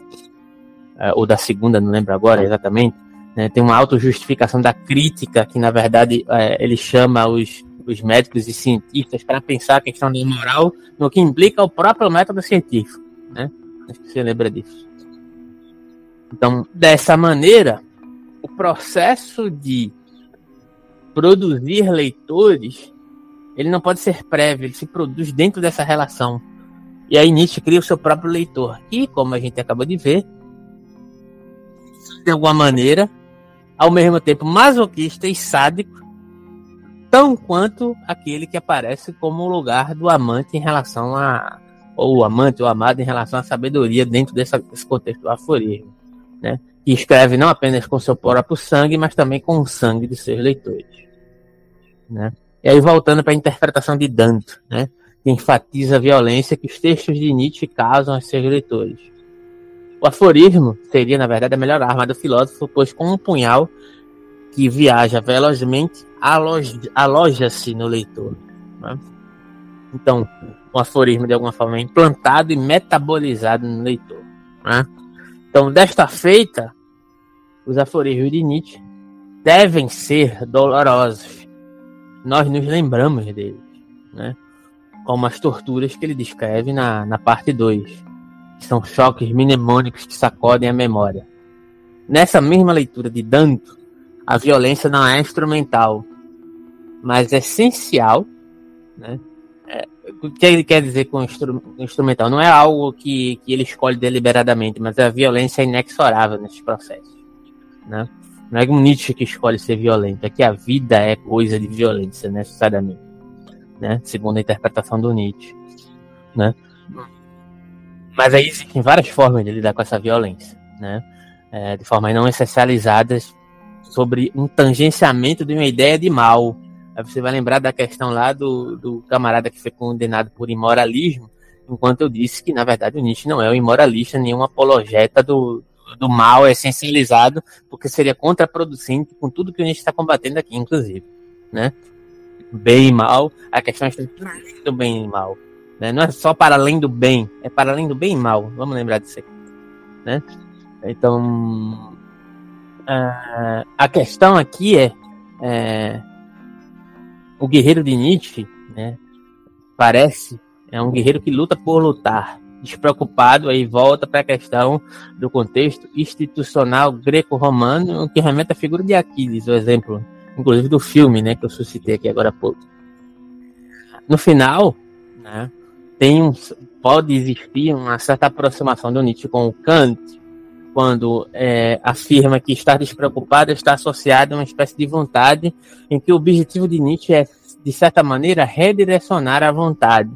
é, ou da segunda, não lembro agora exatamente, Né? Tem uma autojustificação da crítica, que na verdade é, ele chama os, os médicos e cientistas para pensar a questão da moral no que implica o próprio método científico. Né? Acho que você lembra disso. Então, dessa maneira, o processo de produzir leitores, ele não pode ser prévio, ele se produz dentro dessa relação. E aí Nietzsche cria o seu próprio leitor. E, como a gente acabou de ver, de alguma maneira, ao mesmo tempo masoquista e sádico, tão quanto aquele que aparece como o lugar do amante em relação a ou o amante ou amado em relação à sabedoria dentro dessa, desse contexto do aforismo, né? Que escreve não apenas com seu próprio sangue, mas também com o sangue de seus leitores, né? E aí voltando para a interpretação de Dante, né? Que enfatiza a violência que os textos de Nietzsche causam aos seus leitores. O aforismo seria, na verdade, a melhor arma do filósofo, pois com um punhal que viaja velozmente, aloja-se no leitor. Né? Então, o aforismo, de alguma forma, é implantado e metabolizado no leitor. Né? Então, desta feita, os aforismos de Nietzsche devem ser dolorosos. Nós nos lembramos deles, né? como as torturas que ele descreve na, na parte 2, que são choques mnemônicos que sacodem a memória. Nessa mesma leitura de Danto, a violência não é instrumental, mas é essencial né? O que ele quer dizer com instru instrumental? Não é algo que, que ele escolhe deliberadamente, mas é a violência inexorável nesses processos. Né? Não é um Nietzsche que escolhe ser violento, é que a vida é coisa de violência, necessariamente. Né? Segundo a interpretação do Nietzsche. Né? Mas aí existem várias formas de lidar com essa violência, né? É, de formas não essencializadas sobre um tangenciamento de uma ideia de mal, Você vai lembrar da questão lá do, do camarada que foi condenado por imoralismo, enquanto eu disse que, na verdade, o Nietzsche não é um imoralista, nenhum apologeta do, do mal essencializado, porque seria contraproducente com tudo que o Nietzsche está combatendo aqui, inclusive. Né? Bem e mal, a questão é do bem e mal. Né? Não é só para além do bem, é para além do bem e mal. Vamos lembrar disso aqui. Né? Então, a, a questão aqui é, é o guerreiro de Nietzsche, né, parece é um guerreiro que luta por lutar, despreocupado, aí volta para a questão do contexto institucional greco-romano, que remete à figura de Aquiles, o exemplo, inclusive do filme, né, que eu suscitei aqui agora há pouco. No final, né, tem um, pode existir uma certa aproximação do Nietzsche com o Kant, quando é, afirma que estar despreocupado está associado a uma espécie de vontade em que o objetivo de Nietzsche é, de certa maneira, redirecionar a vontade.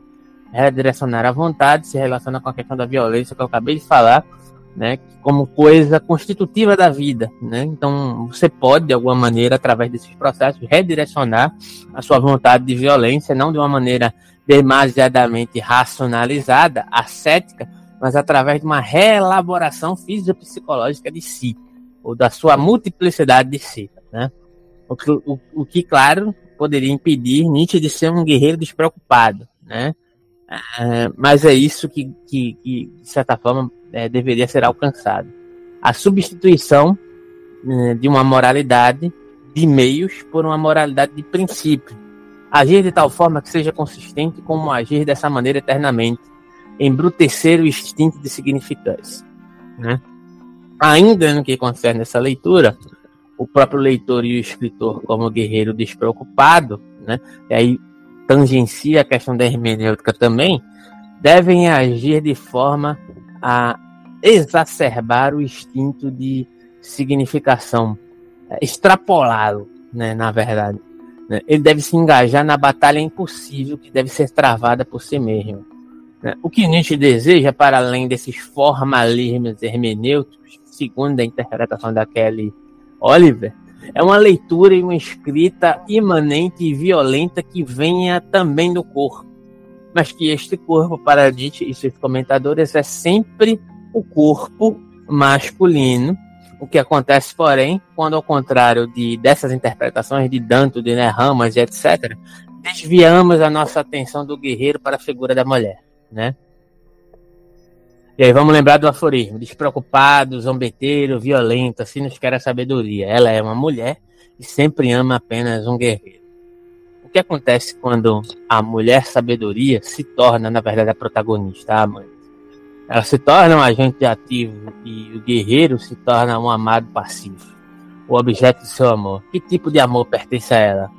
Redirecionar a vontade se relaciona com a questão da violência que eu acabei de falar, né, como coisa constitutiva da vida. Né? Então, você pode, de alguma maneira, através desses processos, redirecionar a sua vontade de violência, não de uma maneira demasiadamente racionalizada, ascética, mas através de uma reelaboração fisiopsicológica de si, ou da sua multiplicidade de si. Né? O, que, o, o que, claro, poderia impedir Nietzsche de ser um guerreiro despreocupado. Né? É, mas é isso que, que, que de certa forma, é, deveria ser alcançado. A substituição é, de uma moralidade de meios por uma moralidade de princípio. Agir de tal forma que seja consistente como agir dessa maneira eternamente embrutecer o instinto de significância. Né? Ainda no que concerne essa leitura, o próprio leitor e o escritor, como guerreiro despreocupado, né, e aí tangencia a questão da hermenêutica também, devem agir de forma a exacerbar o instinto de significação, é, extrapolá-lo, né, na verdade. Né? Ele deve se engajar na batalha impossível que deve ser travada por si mesmo. Né? O que Nietzsche deseja, para além desses formalismos hermenêuticos, segundo a interpretação da Kelly Oliver, é uma leitura e uma escrita imanente e violenta que venha também do corpo. Mas que este corpo, para Nietzsche e seus comentadores, é sempre o corpo masculino. O que acontece, porém, quando ao contrário de dessas interpretações de Danto, de Nerramas e etc., desviamos a nossa atenção do guerreiro para a figura da mulher né? E aí vamos lembrar do aforismo: despreocupado, zombeteiro, violento, assim nos quer a sabedoria. Ela é uma mulher e sempre ama apenas um guerreiro. O que acontece quando a mulher sabedoria se torna, na verdade, a protagonista, a? Ela se torna um agente ativo e o guerreiro se torna um amado passivo, o objeto de seu amor. Que tipo de amor pertence a ela?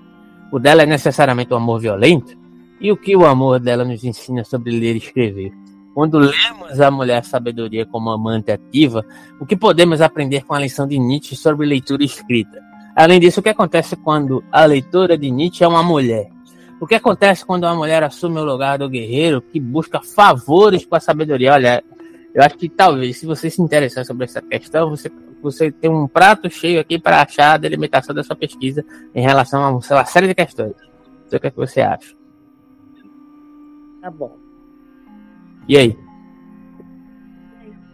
O dela é necessariamente um amor violento? E o que o amor dela nos ensina sobre ler e escrever? Quando lemos a mulher sabedoria como amante ativa, o que podemos aprender com a lição de Nietzsche sobre leitura escrita? Além disso, o que acontece quando a leitora de Nietzsche é uma mulher? O que acontece quando uma mulher assume o lugar do guerreiro que busca favores com a sabedoria? Olha, eu acho que talvez, se você se interessar sobre essa questão, você, você tem um prato cheio aqui para achar a delimitação da sua pesquisa em relação a uma série de questões. Sei o que, é que você acha. Tá bom. E aí?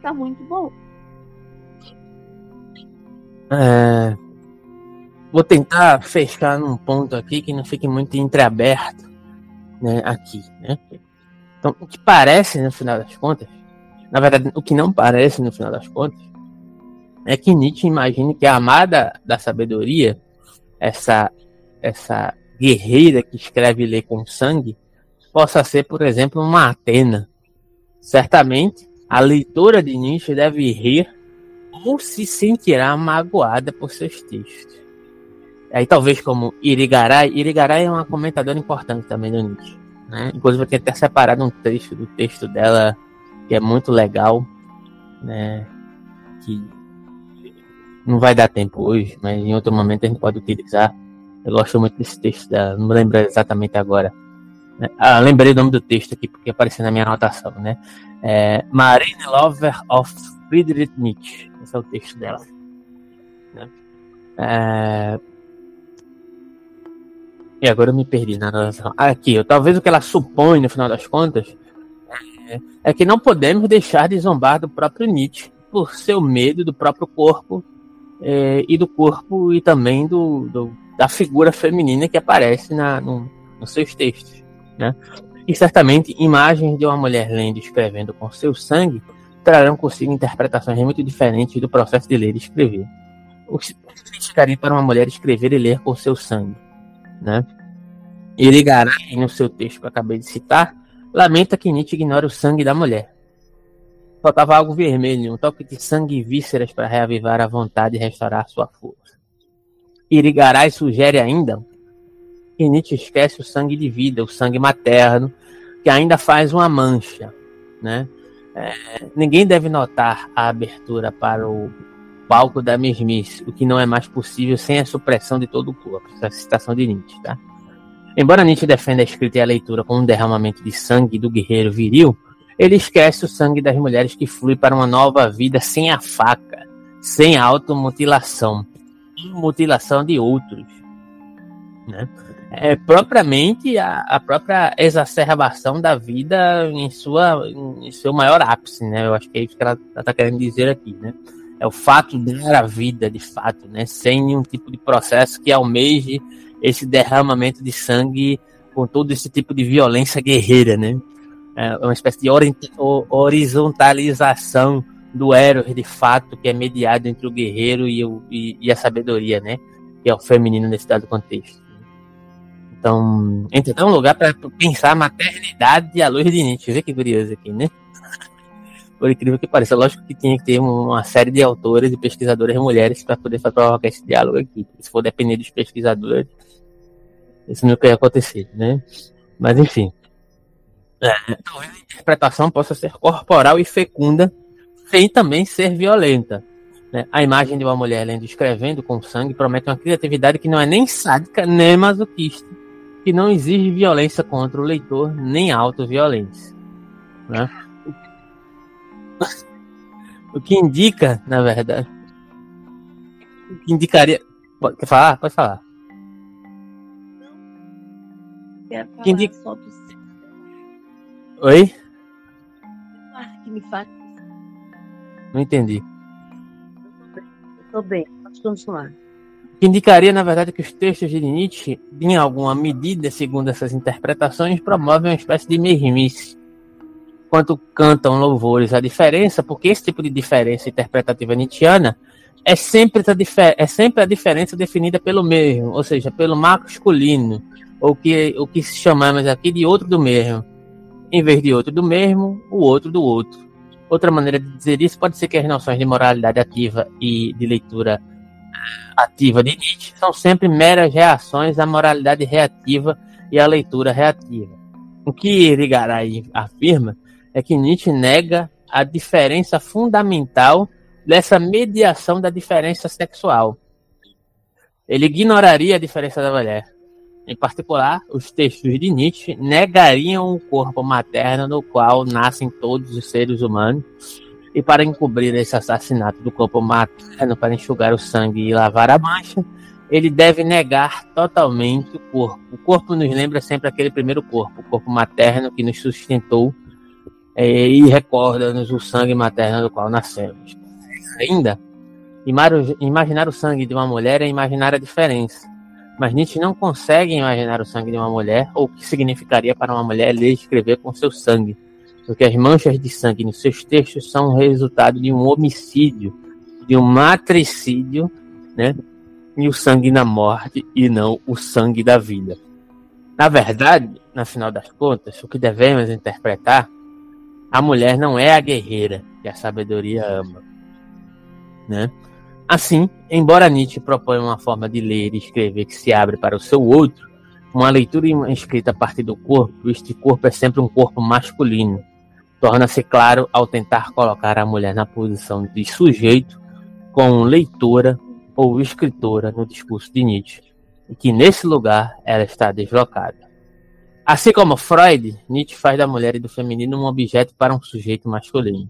Tá muito bom. É... Vou tentar fechar num ponto aqui que não fique muito entreaberto, né, aqui, né? Então, o que parece no final das contas, na verdade, o que não parece no final das contas, é que Nietzsche imagina que a amada da sabedoria, essa essa guerreira que escreve e lê com sangue, possa ser, por exemplo, uma Atena, Certamente, a leitora de Nietzsche deve rir ou se sentirá magoada por seus textos. Aí talvez como Irigaray, Irigaray é uma comentadora importante também do Nietzsche. Né? Inclusive eu tenho até separado um trecho do texto dela que é muito legal, né? Que não vai dar tempo hoje, mas em outro momento a gente pode utilizar. Eu gosto muito desse texto dela, não me lembro exatamente agora. Né? Ah, lembrei o nome do texto aqui porque apareceu na minha anotação, né? É, Marine Lover of Friedrich Nietzsche. Esse é o texto dela. Né? É... E agora eu me perdi na anotação. Ah, aqui, talvez o que ela supõe no final das contas é, é que não podemos deixar de zombar do próprio Nietzsche por seu medo do próprio corpo é, e do corpo e também do, do, da figura feminina que aparece na, no, nos seus textos. Né? E certamente imagens de uma mulher lendo e escrevendo com seu sangue trarão consigo interpretações muito diferentes do processo de ler e escrever. O que significaria para uma mulher escrever e ler com seu sangue? Né? E Garay, no seu texto que eu acabei de citar, lamenta que Nietzsche ignore o sangue da mulher. Faltava algo vermelho, um toque de sangue e vísceras para reavivar a vontade e restaurar sua força. Irigaray sugere ainda que Nietzsche esquece o sangue de vida, o sangue materno, que ainda faz uma mancha, né? É, ninguém deve notar a abertura para o palco da mesmice, o que não é mais possível sem a supressão de todo o corpo. Essa é a citação de Nietzsche, tá? Embora Nietzsche defenda a escrita e a leitura como um derramamento de sangue do guerreiro viril, ele esquece o sangue das mulheres que flui para uma nova vida sem a faca, sem a automutilação, mutilação de outros. Né? É propriamente a, a, própria exacerbação da vida em sua em seu maior ápice, né? Eu acho que é isso que ela está querendo dizer aqui, né? É o fato dar a vida, de fato, né? Sem nenhum tipo de processo que almeje esse derramamento de sangue com todo esse tipo de violência guerreira, né? É uma espécie de horizontalização do Eros, de fato, que é mediado entre o guerreiro e, o, e, e a sabedoria, né? Que é o feminino nesse dado contexto. Então, entre um lugar para pensar a maternidade à luz de Nietzsche. Vê que curioso aqui, né? Por incrível que pareça, lógico que tinha que ter uma série de autores e pesquisadoras mulheres para poder provocar esse diálogo aqui. Se for depender dos pesquisadores, isso nunca ia acontecer, né? Mas enfim. É, talvez a interpretação possa ser corporal e fecunda, sem também ser violenta. Né? A imagem de uma mulher lendo escrevendo com sangue promete uma criatividade que não é nem sádica nem masoquista que não exige violência contra o leitor, nem autoviolência. Né? O que indica, na verdade, o que indicaria. Pode quer falar? Pode falar. Quero falar que indica... só do Oi? Que me faz... Não entendi. Estou bem, pode continuar que indicaria, na verdade, que os textos de Nietzsche, em alguma medida, segundo essas interpretações, promovem uma espécie de mesmice. enquanto cantam louvores à diferença, porque esse tipo de diferença interpretativa nietzschiana é sempre, a, é sempre a diferença definida pelo mesmo, ou seja, pelo masculino, ou que, o que chamamos aqui de outro do mesmo. Em vez de outro do mesmo, o outro do outro. Outra maneira de dizer isso pode ser que as noções de moralidade ativa e de leitura ativa de Nietzsche são sempre meras reações à moralidade reativa e à leitura reativa. O que Irigaray afirma é que Nietzsche nega a diferença fundamental dessa mediação da diferença sexual. Ele ignoraria a diferença da mulher. Em particular, os textos de Nietzsche negariam o corpo materno no qual nascem todos os seres humanos e para encobrir esse assassinato do corpo materno, para enxugar o sangue e lavar a mancha, ele deve negar totalmente o corpo. O corpo nos lembra sempre aquele primeiro corpo, o corpo materno que nos sustentou é, e recorda-nos o sangue materno do qual nascemos. Ainda, imaginar o sangue de uma mulher é imaginar a diferença. Mas Nietzsche não consegue imaginar o sangue de uma mulher ou o que significaria para uma mulher ler e escrever com seu sangue porque as manchas de sangue nos seus textos são resultado de um homicídio, de um matricídio, né? E o sangue na morte e não o sangue da vida. Na verdade, na final das contas, o que devemos interpretar, a mulher não é a guerreira que a sabedoria ama, né? Assim, embora Nietzsche proponha uma forma de ler e escrever que se abre para o seu outro, uma leitura escrita a partir do corpo, este corpo é sempre um corpo masculino, torna-se claro ao tentar colocar a mulher na posição de sujeito como leitora ou escritora no discurso de Nietzsche, e que nesse lugar ela está deslocada. Assim como Freud, Nietzsche faz da mulher e do feminino um objeto para um sujeito masculino.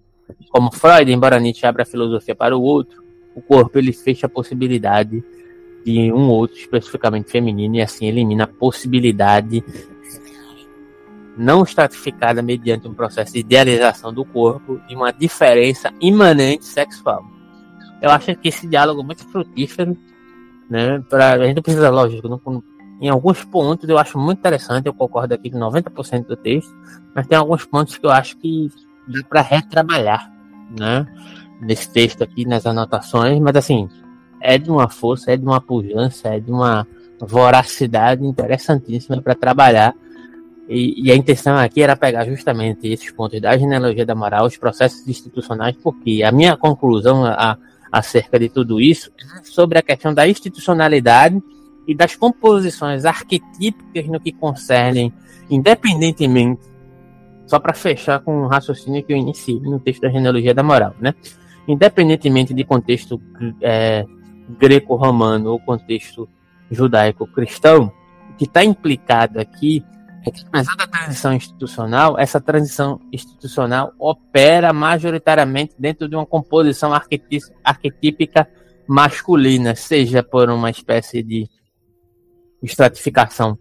Como Freud, embora Nietzsche abra a filosofia para o outro, o corpo ele fecha a possibilidade de um outro especificamente feminino e assim elimina a possibilidade não estratificada mediante um processo de idealização do corpo de uma diferença imanente sexual. Eu acho que esse diálogo é muito frutífero, né? Pra, a gente precisa, lógico, não, em alguns pontos eu acho muito interessante, eu concordo aqui com 90% do texto, mas tem alguns pontos que eu acho que dá para retrabalhar, né? Nesse texto aqui, nas anotações, mas assim, é de uma força, é de uma pujança, é de uma voracidade interessantíssima para trabalhar e, e, a intenção aqui era pegar justamente esses pontos da genealogia da moral, os processos institucionais, porque a minha conclusão a, acerca de tudo isso é sobre a questão da institucionalidade e das composições arquetípicas no que concernem, independentemente, só para fechar com um raciocínio que eu iniciei no texto da genealogia da moral, né? Independentemente de contexto é, greco-romano ou contexto judaico-cristão, o que está implicado aqui apesar da transição institucional, essa transição institucional opera majoritariamente dentro de uma composição arquetípica masculina, seja por uma espécie de estratificação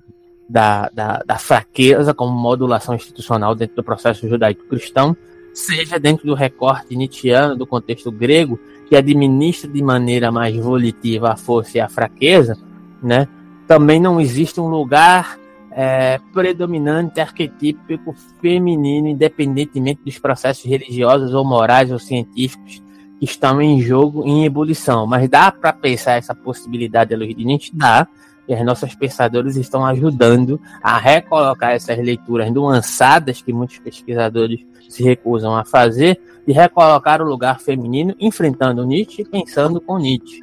da, da, da fraqueza como modulação institucional dentro do processo judaico-cristão, seja dentro do recorte nietzschiano do contexto grego, que administra de maneira mais volitiva a força e a fraqueza, né? também não existe um lugar é, predominante arquetípico feminino, independentemente dos processos religiosos ou morais ou científicos que estão em jogo, em ebulição. Mas dá para pensar essa possibilidade luz de Nietzsche? Dá. E os nossos pensadores estão ajudando a recolocar essas leituras nuançadas que muitos pesquisadores se recusam a fazer, de recolocar o lugar feminino, enfrentando Nietzsche e pensando com Nietzsche.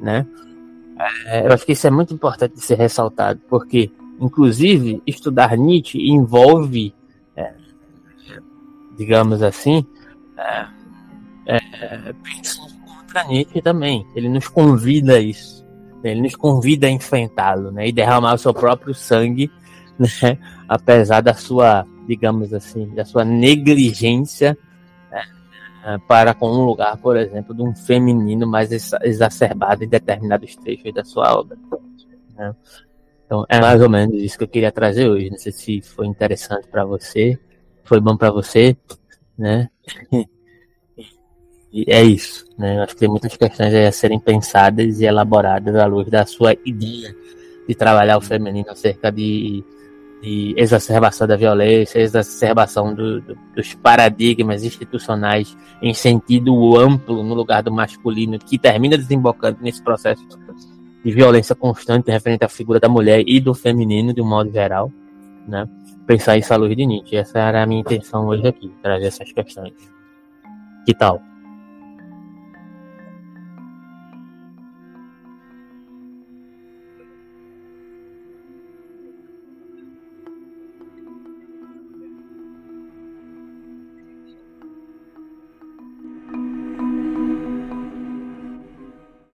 Né? É, eu acho que isso é muito importante de ser ressaltado, porque Inclusive, estudar Nietzsche envolve, é, digamos assim, é, é, pensar contra Nietzsche também. Ele nos convida a isso. Ele nos convida a enfrentá-lo né, e derramar o seu próprio sangue, né, apesar da sua, digamos assim, da sua negligência é, para com um lugar, por exemplo, de um feminino mais exacerbado em determinados trechos da sua obra. Né? Então é mais ou menos isso que eu queria trazer hoje. Não sei se foi interessante para você, foi bom para você, né? E é isso, né? Acho que tem muitas questões a serem pensadas e elaboradas à luz da sua ideia de trabalhar o feminino acerca de de exacerbação da violência, exacerbação do, do, dos paradigmas institucionais em sentido amplo no lugar do masculino, que termina desembocando nesse processo de violência constante referente à figura da mulher e do feminino de um modo geral, né? Pensar isso à luz de Nietzsche. Essa era a minha intenção hoje aqui, trazer essas questões. Que tal?